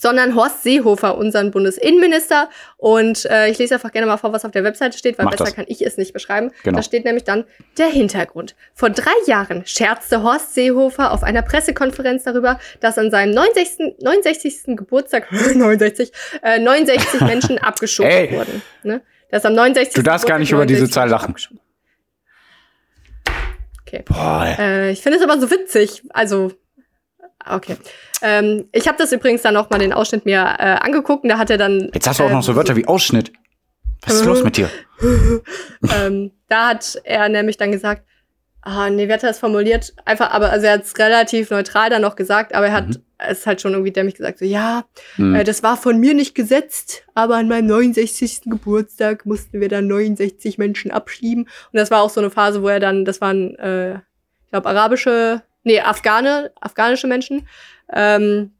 sondern Horst Seehofer, unseren Bundesinnenminister. Und äh, ich lese einfach gerne mal vor, was auf der Webseite steht, weil Mach besser das. kann ich es nicht beschreiben. Genau. Da steht nämlich dann der Hintergrund. Vor drei Jahren scherzte Horst Seehofer auf einer Pressekonferenz darüber, dass an seinem 69. 69. Geburtstag 69, äh, 69 Menschen abgeschoben Ey. wurden. Ne? Dass am 69. Du darfst gar nicht über diese 69 Zahl lachen. Okay. Boah. Äh, ich finde es aber so witzig. Also, okay. Ähm, ich habe das übrigens dann auch mal den Ausschnitt mir äh, angeguckt und da hat er dann. Jetzt hast du auch noch so Wörter wie Ausschnitt. Was ist los mit dir? ähm, da hat er nämlich dann gesagt, ah, nee, wie hat er das formuliert? Einfach, aber also er hat es relativ neutral dann noch gesagt, aber er hat Mhm. es halt schon irgendwie dämlich gesagt, so ja, Hm. äh, das war von mir nicht gesetzt, aber an meinem 69. Geburtstag mussten wir dann 69 Menschen abschieben. Und das war auch so eine Phase, wo er dann, das waren, äh, ich glaube, arabische, nee, Afghane, afghanische Menschen, ähm,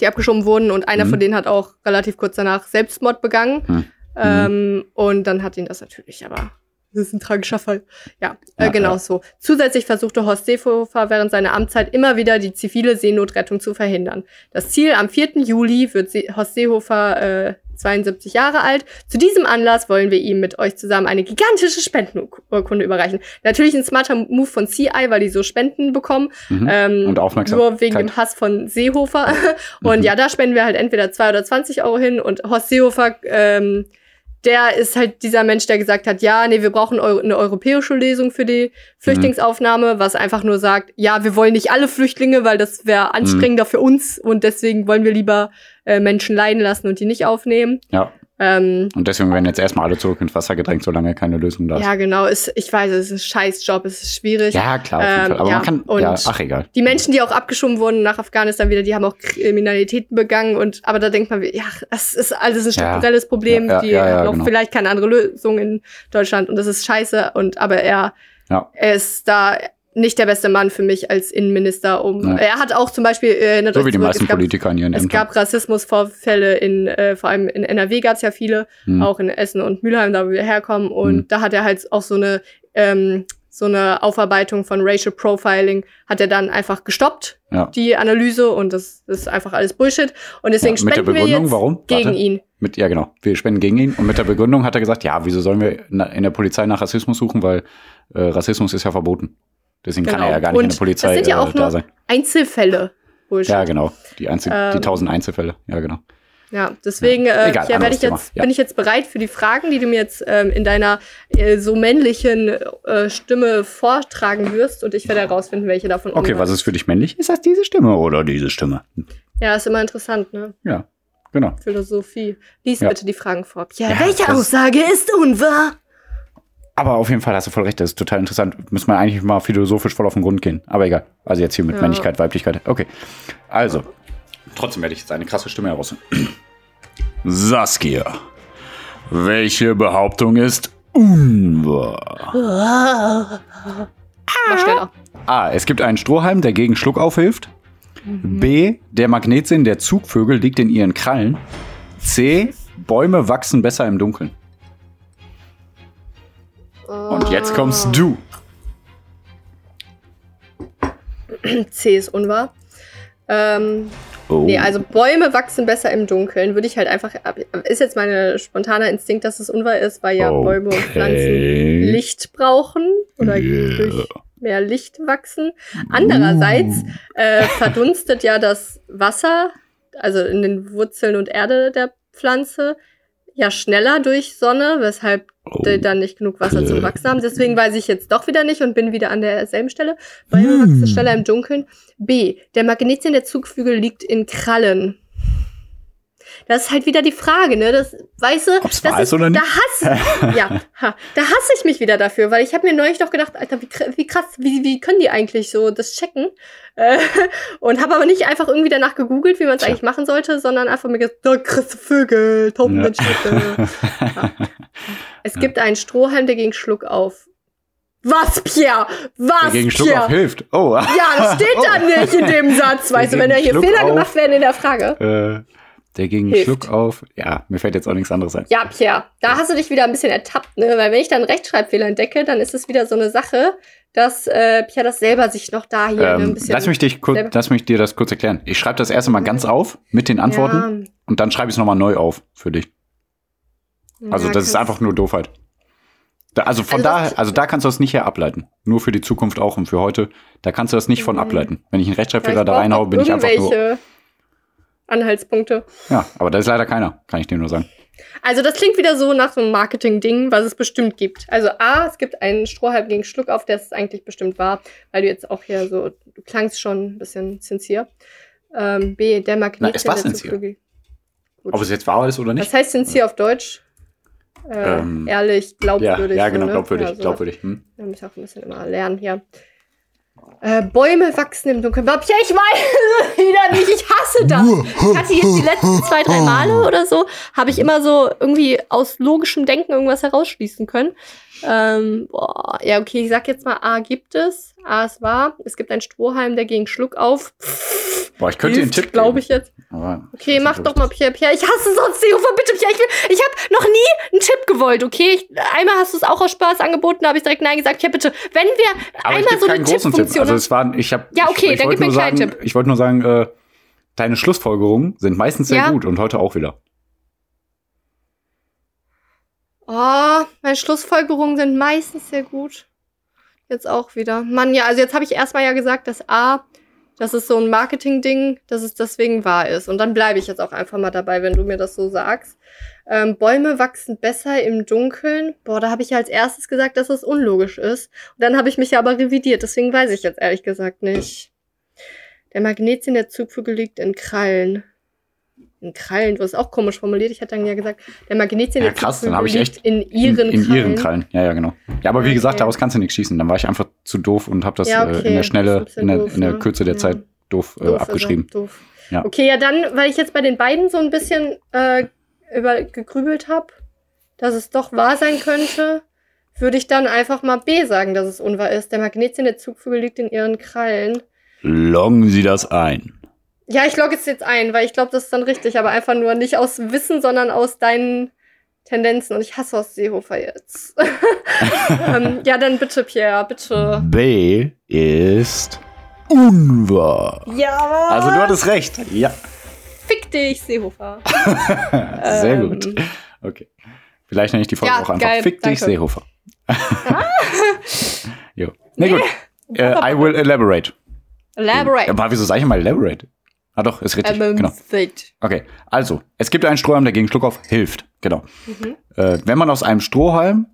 die abgeschoben wurden und einer Mhm. von denen hat auch relativ kurz danach Selbstmord begangen. Mhm. Ähm, und dann hat ihn das natürlich, aber das ist ein tragischer Fall. Ja, Ja, äh, genau ja. so. Zusätzlich versuchte Horst Seehofer während seiner Amtszeit immer wieder die zivile Seenotrettung zu verhindern. Das Ziel, am 4. Juli wird Se Horst Seehofer äh, 72 Jahre alt. Zu diesem Anlass wollen wir ihm mit euch zusammen eine gigantische Spendenurkunde überreichen. Natürlich ein smarter Move von CI, weil die so Spenden bekommen. Mhm. Ähm, Und Aufmerksamkeit. Nur wegen dem Hass von Seehofer. Und Mhm. ja, da spenden wir halt entweder 2 oder 20 Euro hin. Und Horst Seehofer, ähm, der ist halt dieser Mensch, der gesagt hat, ja, nee, wir brauchen eine europäische Lösung für die Flüchtlingsaufnahme, was einfach nur sagt, ja, wir wollen nicht alle Flüchtlinge, weil das wäre anstrengender für uns und deswegen wollen wir lieber äh, Menschen leiden lassen und die nicht aufnehmen. Ja. Ähm, Und deswegen werden jetzt erstmal alle zurück ins Wasser gedrängt, solange keine Lösung da ist. ja, genau, ist, ich weiß, es ist ein Scheißjob, es ist schwierig. Ja, klar, auf jeden Ähm, Fall. Aber ja, man kann. und- Ja, ach, egal. Die Menschen, die auch abgeschoben wurden nach Afghanistan wieder, die haben auch Kriminalitäten begangen und aber da denkt man, ja, das ist alles ein strukturelles Problem, Ja, ja, die haben auch genau. vielleicht keine andere Lösung in Deutschland und das ist scheiße und aber er, er ist da nicht der beste Mann für mich als Innenminister. Um Nee. er hat auch zum Beispiel äh, So wie die meisten gab, Politiker in ihren es Ämtern. gab Rassismusvorfälle in äh, vor allem in NRW gab es ja viele, Hm. auch in Essen und Mülheim, da wo wir herkommen und Hm. da hat er halt auch so eine ähm, so eine Aufarbeitung von Racial Profiling hat er dann einfach gestoppt Ja. die Analyse und das, das ist einfach alles Bullshit. Und deswegen Ja, mit der spenden wir Begründung, jetzt warum? gegen Warte. ihn. Mit, ja, genau. Wir spenden gegen ihn. Und mit der Begründung hat er gesagt, ja, wieso sollen wir in der Polizei nach Rassismus suchen, weil äh, Rassismus ist ja verboten. Deswegen kann Genau. er ja gar nicht in Und der Polizei das sind ja äh, auch da nur sein. Einzelfälle. Ja, genau. Die, Einzel die Ähm, tausend Einzelfälle. Ja, genau. Ja, deswegen Ja. äh, Egal, ja, ich jetzt. Ja. bin ich jetzt bereit für die Fragen, die du mir jetzt ähm, in deiner äh, so männlichen äh, Stimme vortragen wirst und ich werde herausfinden, welche davon Okay, was ist für dich männlich? Ist das diese Stimme oder diese Stimme? Ja, ist immer interessant, ne? Ja, genau. Philosophie. Lies bitte die Fragen vor. Ja, welche Aussage ist unwahr? Aber auf jeden Fall hast du voll recht, das ist total interessant. Müssen wir eigentlich mal philosophisch voll auf den Grund gehen. Aber egal. Also jetzt hier mit Ja. Männlichkeit, Weiblichkeit. Okay. Also. Trotzdem werde ich jetzt eine krasse Stimme herausfinden. Saskia. Welche Behauptung ist unwahr? Mach schneller. A. Es gibt einen Strohhalm, der gegen Schluckauf hilft. B. Der Magnetsinn der Zugvögel liegt in ihren Krallen. C. Bäume wachsen besser im Dunkeln. Und jetzt kommst du. C ist unwahr. Ähm, Oh. Nee, also Bäume wachsen besser im Dunkeln. Würde ich halt einfach. Ist jetzt mein spontaner Instinkt, dass es unwahr ist, weil ja Bäume und Pflanzen Okay. Licht brauchen oder Yeah. durch mehr Licht wachsen. Andererseits äh, verdunstet ja das Wasser, also in den Wurzeln und Erde der Pflanze, ja schneller durch Sonne, weshalb Oh. die dann nicht genug Wasser zum. Wachsen haben. Deswegen weiß ich jetzt doch wieder nicht und bin wieder an derselben Stelle. Bäume Hm. wachsen schneller im Dunkeln. B. Der Magnetien der Zugvögel liegt in Krallen. Das ist halt wieder die Frage, ne? Das, weißt du, Ob's das ist oder nicht? Da hasse, ja, ha, da hasse ich mich wieder dafür, weil ich habe mir neulich doch gedacht, Alter, wie, wie krass, wie, wie können die eigentlich so das checken? Äh, und habe aber nicht einfach irgendwie danach gegoogelt, wie man es eigentlich machen sollte, sondern einfach mir gesagt, da kriegst du Vögel, Taubenmenschenstädte. ja. Es gibt einen Strohhalm, der gegen Schluck auf. Was, Pierre? Was, Der gegen Pierre? Schluckauf hilft. Oh. Ja, das steht da nicht in dem Satz, weißt du, wenn da hier Fehler Schluckauf. gemacht werden in der Frage. Äh, der gegen Hilft. Schluckauf. Ja, mir fällt jetzt auch nichts anderes ein. Ja, Pierre, da hast du dich wieder ein bisschen ertappt, ne? Weil wenn ich dann Rechtschreibfehler entdecke, dann ist es wieder so eine Sache, dass äh, Pierre das selber sich noch da hier ne, ein Ähm, bisschen. lass, mich dich kurz, lass mich dir das kurz erklären. Ich schreibe das erste Mal ganz auf mit den Antworten und dann schreibe ich es nochmal neu auf für dich. Ja, Also ja, das ist einfach nur Doofheit. Da, also von Also das- da, also da kannst du das nicht her ableiten. Nur für die Zukunft auch und für heute. Da kannst du das nicht von Mhm. ableiten. Wenn ich einen Ja, Rechtschreibfehler ich da reinhaue, bin ich einfach nur. Anhaltspunkte. Ja, aber da ist leider keiner, kann ich dir nur sagen. Also das klingt wieder so nach so einem Marketing-Ding, was es bestimmt gibt. Also A, es gibt einen Strohhalm gegen Schluckauf, der es eigentlich bestimmt war, weil du jetzt auch hier so, du klangst schon ein bisschen sincere. Ähm, B, der Magnet. Na, es war sincere. Ob es jetzt wahr ist oder nicht? Was heißt sincere auf Deutsch? Äh, Ähm, ehrlich, ja, glaubwürdig. ja, so, genau, ne? glaubwürdig, Ja, so. glaubwürdig. Hm? Wir müssen auch ein bisschen immer lernen hier. Äh, Bäume wachsen im Dunkeln. Ja, ich weiß wieder nicht. Ich hasse das. Ich hatte jetzt die letzten zwei, drei Male oder so, habe ich immer so irgendwie aus logischem Denken irgendwas herausschließen können. Ähm, boah, ja, okay, ich sag jetzt mal, A gibt es. A ist wahr. Es gibt einen Strohhalm, der gegen Schluck auf. Boah, ich könnte dir einen Tipp glaube ich jetzt. Aber Okay, mach doch mal Pierre, Pierre. Ich hasse sonst Seehofer, bitte Pierre. Ich, will, ich habe noch nie einen Tipp gewollt, okay? Ich, einmal hast du es auch aus Spaß angeboten, da habe ich direkt Nein gesagt. Pierre, bitte, wenn wir Aber einmal so eine großen Tipp. Tippfunktion Also es war, ich habe. Ja, okay, ich, ich dann gib mir einen kleinen sagen, Ich wollte nur sagen, äh, deine Schlussfolgerungen sind meistens sehr Ja. gut und heute auch wieder. Oh, meine Schlussfolgerungen sind meistens sehr gut. Jetzt auch wieder. Mann, ja, also jetzt habe ich erstmal ja gesagt, dass A, das ist so ein Marketing-Ding, dass es deswegen wahr ist. Und dann bleibe ich jetzt auch einfach mal dabei, wenn du mir das so sagst. Ähm, Bäume wachsen besser im Dunkeln. Boah, da habe ich ja als erstes gesagt, dass es unlogisch ist. Und dann habe ich mich ja aber revidiert, deswegen weiß ich jetzt ehrlich gesagt nicht. Der Magnetsinn der Zugvögel liegt in Krallen. In Krallen, du hast auch komisch formuliert. Ich hätte dann ja gesagt, der Magnetsinn Ja, der krass, dann Zugvögel habe ich liegt echt in ihren in, in Krallen. ihren Krallen. Ja, ja, genau. Ja, aber wie Okay. gesagt, daraus kannst du nichts schießen. Dann war ich einfach zu doof und habe das Ja, äh, okay. in der Schnelle, in der, doof, in der ne? Kürze der Ja. Zeit doof, äh, Doof, abgeschrieben. Also, doof. Ja. Okay, ja, dann, weil ich jetzt bei den beiden so ein bisschen äh, über gegrübelt habe, dass es doch wahr sein könnte, würde ich dann einfach mal B sagen, dass es unwahr ist. Der Magnetsinn der Zugvögel liegt in ihren Krallen. Loggen Sie das ein. Ja, ich logge es jetzt ein, weil ich glaube, das ist dann richtig, aber einfach nur nicht aus Wissen, sondern aus deinen Tendenzen. Und ich hasse aus Seehofer jetzt. ähm, ja, dann bitte, Pierre, bitte. B ist unwahr. Ja, Also du hattest recht. Ja, fick dich, Seehofer. sehr Ähm, gut. Okay. Vielleicht nenne ich die Folge Ja, auch einfach geil, Fick dich, danke. Seehofer. jo. Na gut. Äh, I will elaborate. Elaborate. Aber wieso sage ich mal elaborate? Ah doch, ist richtig. Ähm, genau. Okay, also, es gibt einen Strohhalm, der gegen Schluckauf hilft. Genau. Mhm. Äh, wenn man aus einem Strohhalm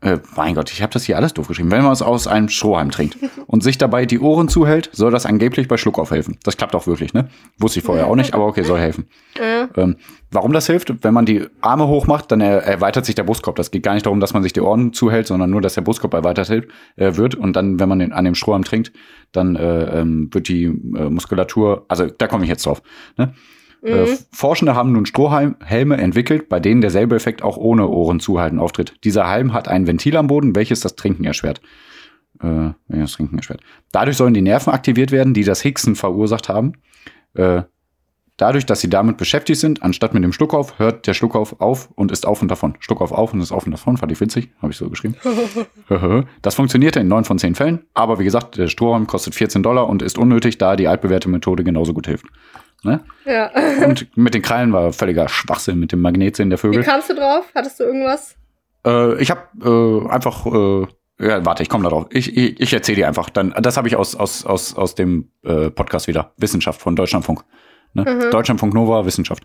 äh, mein Gott, ich habe das hier alles doof geschrieben. Wenn man es aus einem Strohhalm trinkt und sich dabei die Ohren zuhält, soll das angeblich bei Schluckauf helfen. Das klappt auch wirklich, ne? Wusste ich vorher auch nicht, aber okay, soll helfen. Ja. Ähm, warum das hilft? Wenn man die Arme hoch macht, dann er erweitert sich der Brustkorb. Das geht gar nicht darum, dass man sich die Ohren zuhält, sondern nur, dass der Brustkorb erweitert äh, wird. Und dann, wenn man den, an dem Strohhalm trinkt, dann äh, ähm, wird die äh, Muskulatur, also da komme ich jetzt drauf. Ne? Äh, Mhm. Forschende haben nun Strohhelme entwickelt, bei denen derselbe Effekt auch ohne Ohren zuhalten auftritt. Dieser Halm hat ein Ventil am Boden, welches das Trinken erschwert. Äh, das Trinken erschwert. Dadurch sollen die Nerven aktiviert werden, die das Hicksen verursacht haben. Äh, Dadurch, dass sie damit beschäftigt sind, anstatt mit dem Schluckauf, hört der Schluckauf auf und ist auf und davon. Schluckauf auf und ist auf und davon, fand ich witzig, habe ich so geschrieben. das funktionierte in neun von zehn Fällen, aber wie gesagt, der Strohhalm kostet 14 Dollar und ist unnötig, da die altbewährte Methode genauso gut hilft. Ne? ja. Und mit den Krallen war völliger Schwachsinn mit dem Magnetsinn der Wie Vögel. kamst du drauf? Hattest du irgendwas? Äh, ich habe äh, einfach, äh, ja, warte, ich komme da drauf. Ich, ich, ich erzähle dir einfach. Dann, das habe ich aus, aus, aus, aus dem äh, Podcast wieder. Wissenschaft von Deutschlandfunk. Ne? Mhm. Deutschlandfunk Nova, Wissenschaft.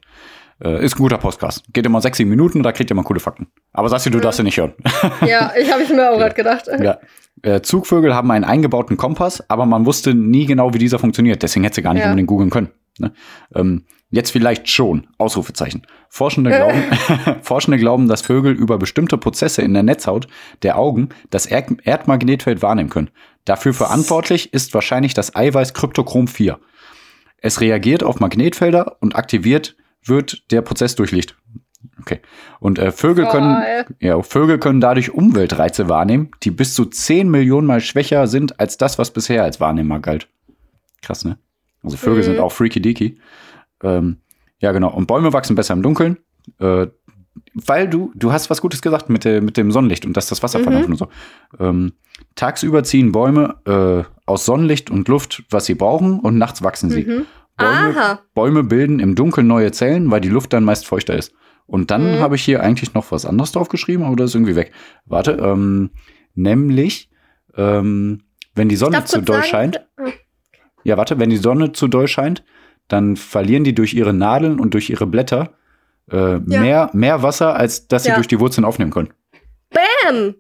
Äh, ist ein guter Podcast. Geht immer sechs, sieben Minuten, da kriegt ihr mal coole Fakten. Aber Sassi, du Mhm. darfst ihn nicht hören. Ja, ich habe ich mir auch gerade gedacht. ja. äh, Zugvögel haben einen eingebauten Kompass, aber man wusste nie genau, wie dieser funktioniert. Deswegen hätte sie gar nicht Ja. unbedingt googeln können. Ne? Ähm, jetzt vielleicht schon. Ausrufezeichen. Forschende glauben, Forschende glauben, dass Vögel über bestimmte Prozesse in der Netzhaut der Augen das Erd Erdmagnetfeld wahrnehmen können. Dafür verantwortlich ist wahrscheinlich das Eiweiß Kryptochrom 4. Es reagiert auf Magnetfelder und aktiviert wird der Prozess durch Licht. Okay. Und äh, Vögel können, ja, Vögel können dadurch Umweltreize wahrnehmen, die bis zu 10 Millionen Mal schwächer sind als das, was bisher als wahrnehmbar galt. Krass, ne? Also Vögel Mhm. sind auch freaky deaky. Ähm, ja, genau. Und Bäume wachsen besser im Dunkeln. Äh, weil du, du hast was Gutes gesagt mit, der, mit dem Sonnenlicht und dass das Wasser Mhm. verdampft und so. Ähm, tagsüber ziehen Bäume äh, aus Sonnenlicht und Luft, was sie brauchen, und nachts wachsen sie. Mhm. Bäume, Aha. Bäume bilden im Dunkeln neue Zellen, weil die Luft dann meist feuchter ist. Und dann Mhm. habe ich hier eigentlich noch was anderes drauf geschrieben, aber das ist irgendwie weg. Warte, ähm, nämlich, ähm, wenn die Sonne zu doll sagen- scheint, Ah, ja, warte, wenn die Sonne zu doll scheint, dann verlieren die durch ihre Nadeln und durch ihre Blätter äh, mehr, mehr Wasser, als dass sie Ja. durch die Wurzeln aufnehmen können. Bam!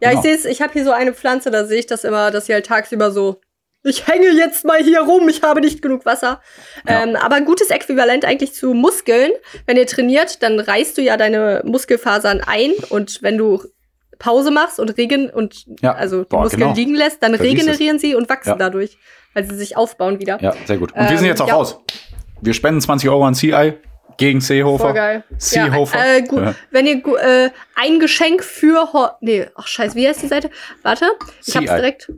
Ja, Genau. ich sehe es, ich habe hier so eine Pflanze, da sehe ich das immer, dass sie halt tagsüber so. Ich hänge jetzt mal hier rum, ich habe nicht genug Wasser. Ja. Ähm, aber ein gutes Äquivalent eigentlich zu Muskeln. Wenn ihr trainiert, dann reißt du ja deine Muskelfasern ein und wenn du Pause machst und regen und Ja. also die Boah, Muskeln genau. liegen lässt, dann du's. regenerieren sie und wachsen Ja. dadurch, weil sie sich aufbauen wieder. Ja, sehr gut. Und wir Ähm, sind jetzt auch ja. raus. Wir spenden 20 Euro an CI gegen Seehofer. Voll geil. Seehofer. Ja, äh, gut. Ja. Wenn ihr äh, ein Geschenk für Hor Nee, ach scheiße, wie heißt die Seite? Warte, ich hab's direkt.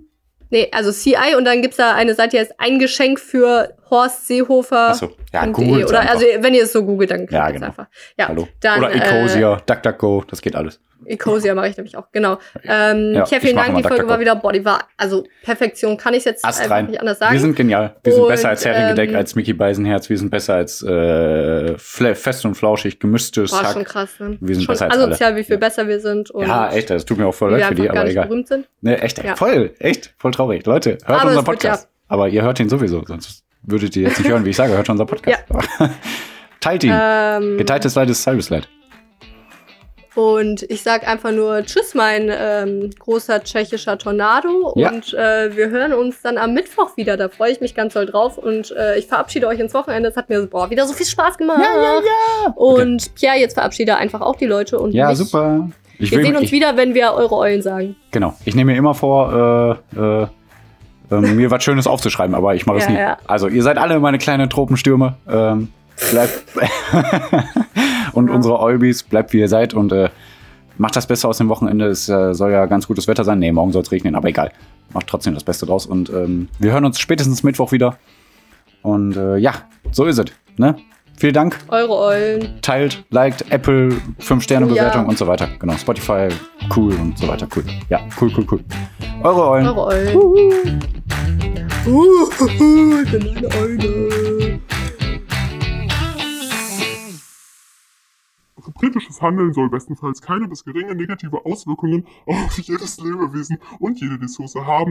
Nee, also CI und dann gibt's da eine Seite, die heißt ein Geschenk für Horst Seehofer. Achso. Ja, googelt Oder einfach. also wenn ihr es so googelt, dann Ja, kriegt genau. einfach. Ja, Hallo. Dann, Oder Ecosia, DuckDuckGo, das geht alles. Äh, Ecosia mache ich nämlich auch, genau. Ähm, Ja, ja, vielen Dank, die Folge DuckDuckGo. war wieder, boah, die war, also Perfektion kann ich jetzt Ast einfach rein. nicht anders sagen. Wir sind genial. Wir sind Und, besser als Heringedeck, ähm, als Mickey Beisenherz. Wir sind besser als äh, fest und flauschig, gemischtes Boah, Hack. schon krass, ne? Wir sind schon besser als alle. asozial, wie viel Ja. besser wir sind und Ja, echt, das tut mir auch voll leid für die, aber nicht egal. berühmt sind. Ne, echt, Ja. voll, echt, voll traurig. Leute, hört Aber unseren Podcast. Aber ihr hört ihn sowieso, sonst würdet ihr jetzt nicht hören, wie ich sage, hört schon unseren Podcast. Teilt ihn. Ähm, Geteiltes Leid ist halbes Leid. Und ich sag einfach nur Tschüss, mein ähm, großer tschechischer Tornado. Ja. Und äh, wir hören uns dann am Mittwoch wieder. Da freue ich mich ganz doll drauf. Und äh, ich verabschiede euch ins Wochenende. Es hat mir boah, wieder so viel Spaß gemacht. ja. Und Pierre, jetzt verabschiede einfach auch die Leute. Und Ja, mich. super. Ich Wir will- sehen uns ich, wieder, wenn wir eure Eulen sagen. Genau. Ich nehme mir immer vor, äh, äh, ähm, mir was Schönes aufzuschreiben, aber ich mache es Ja, nie. ja. Also, ihr seid alle meine kleinen Tropenstürme. Ähm, bleibt und unsere Eubis, bleibt wie ihr seid und äh, macht das Beste aus dem Wochenende. Es äh, soll ja ganz gutes Wetter sein. Nee, morgen soll es regnen, aber egal. Macht trotzdem das Beste draus. Und ähm, wir hören uns spätestens Mittwoch wieder. Und äh, ja, so ist es. Ne? Vielen Dank. Eure Eulen. Teilt, liked, Apple, 5-Sterne-Bewertung Ja. und so weiter. Genau, Spotify, cool und so weiter. Cool. Ja, cool, cool, cool. Eure Eulen. Eure Eulen. Uhuhu, ich bin eine Eule. Kritisches Handeln soll bestenfalls keine bis geringe negative Auswirkungen auf jedes Lebewesen und jede Ressource haben.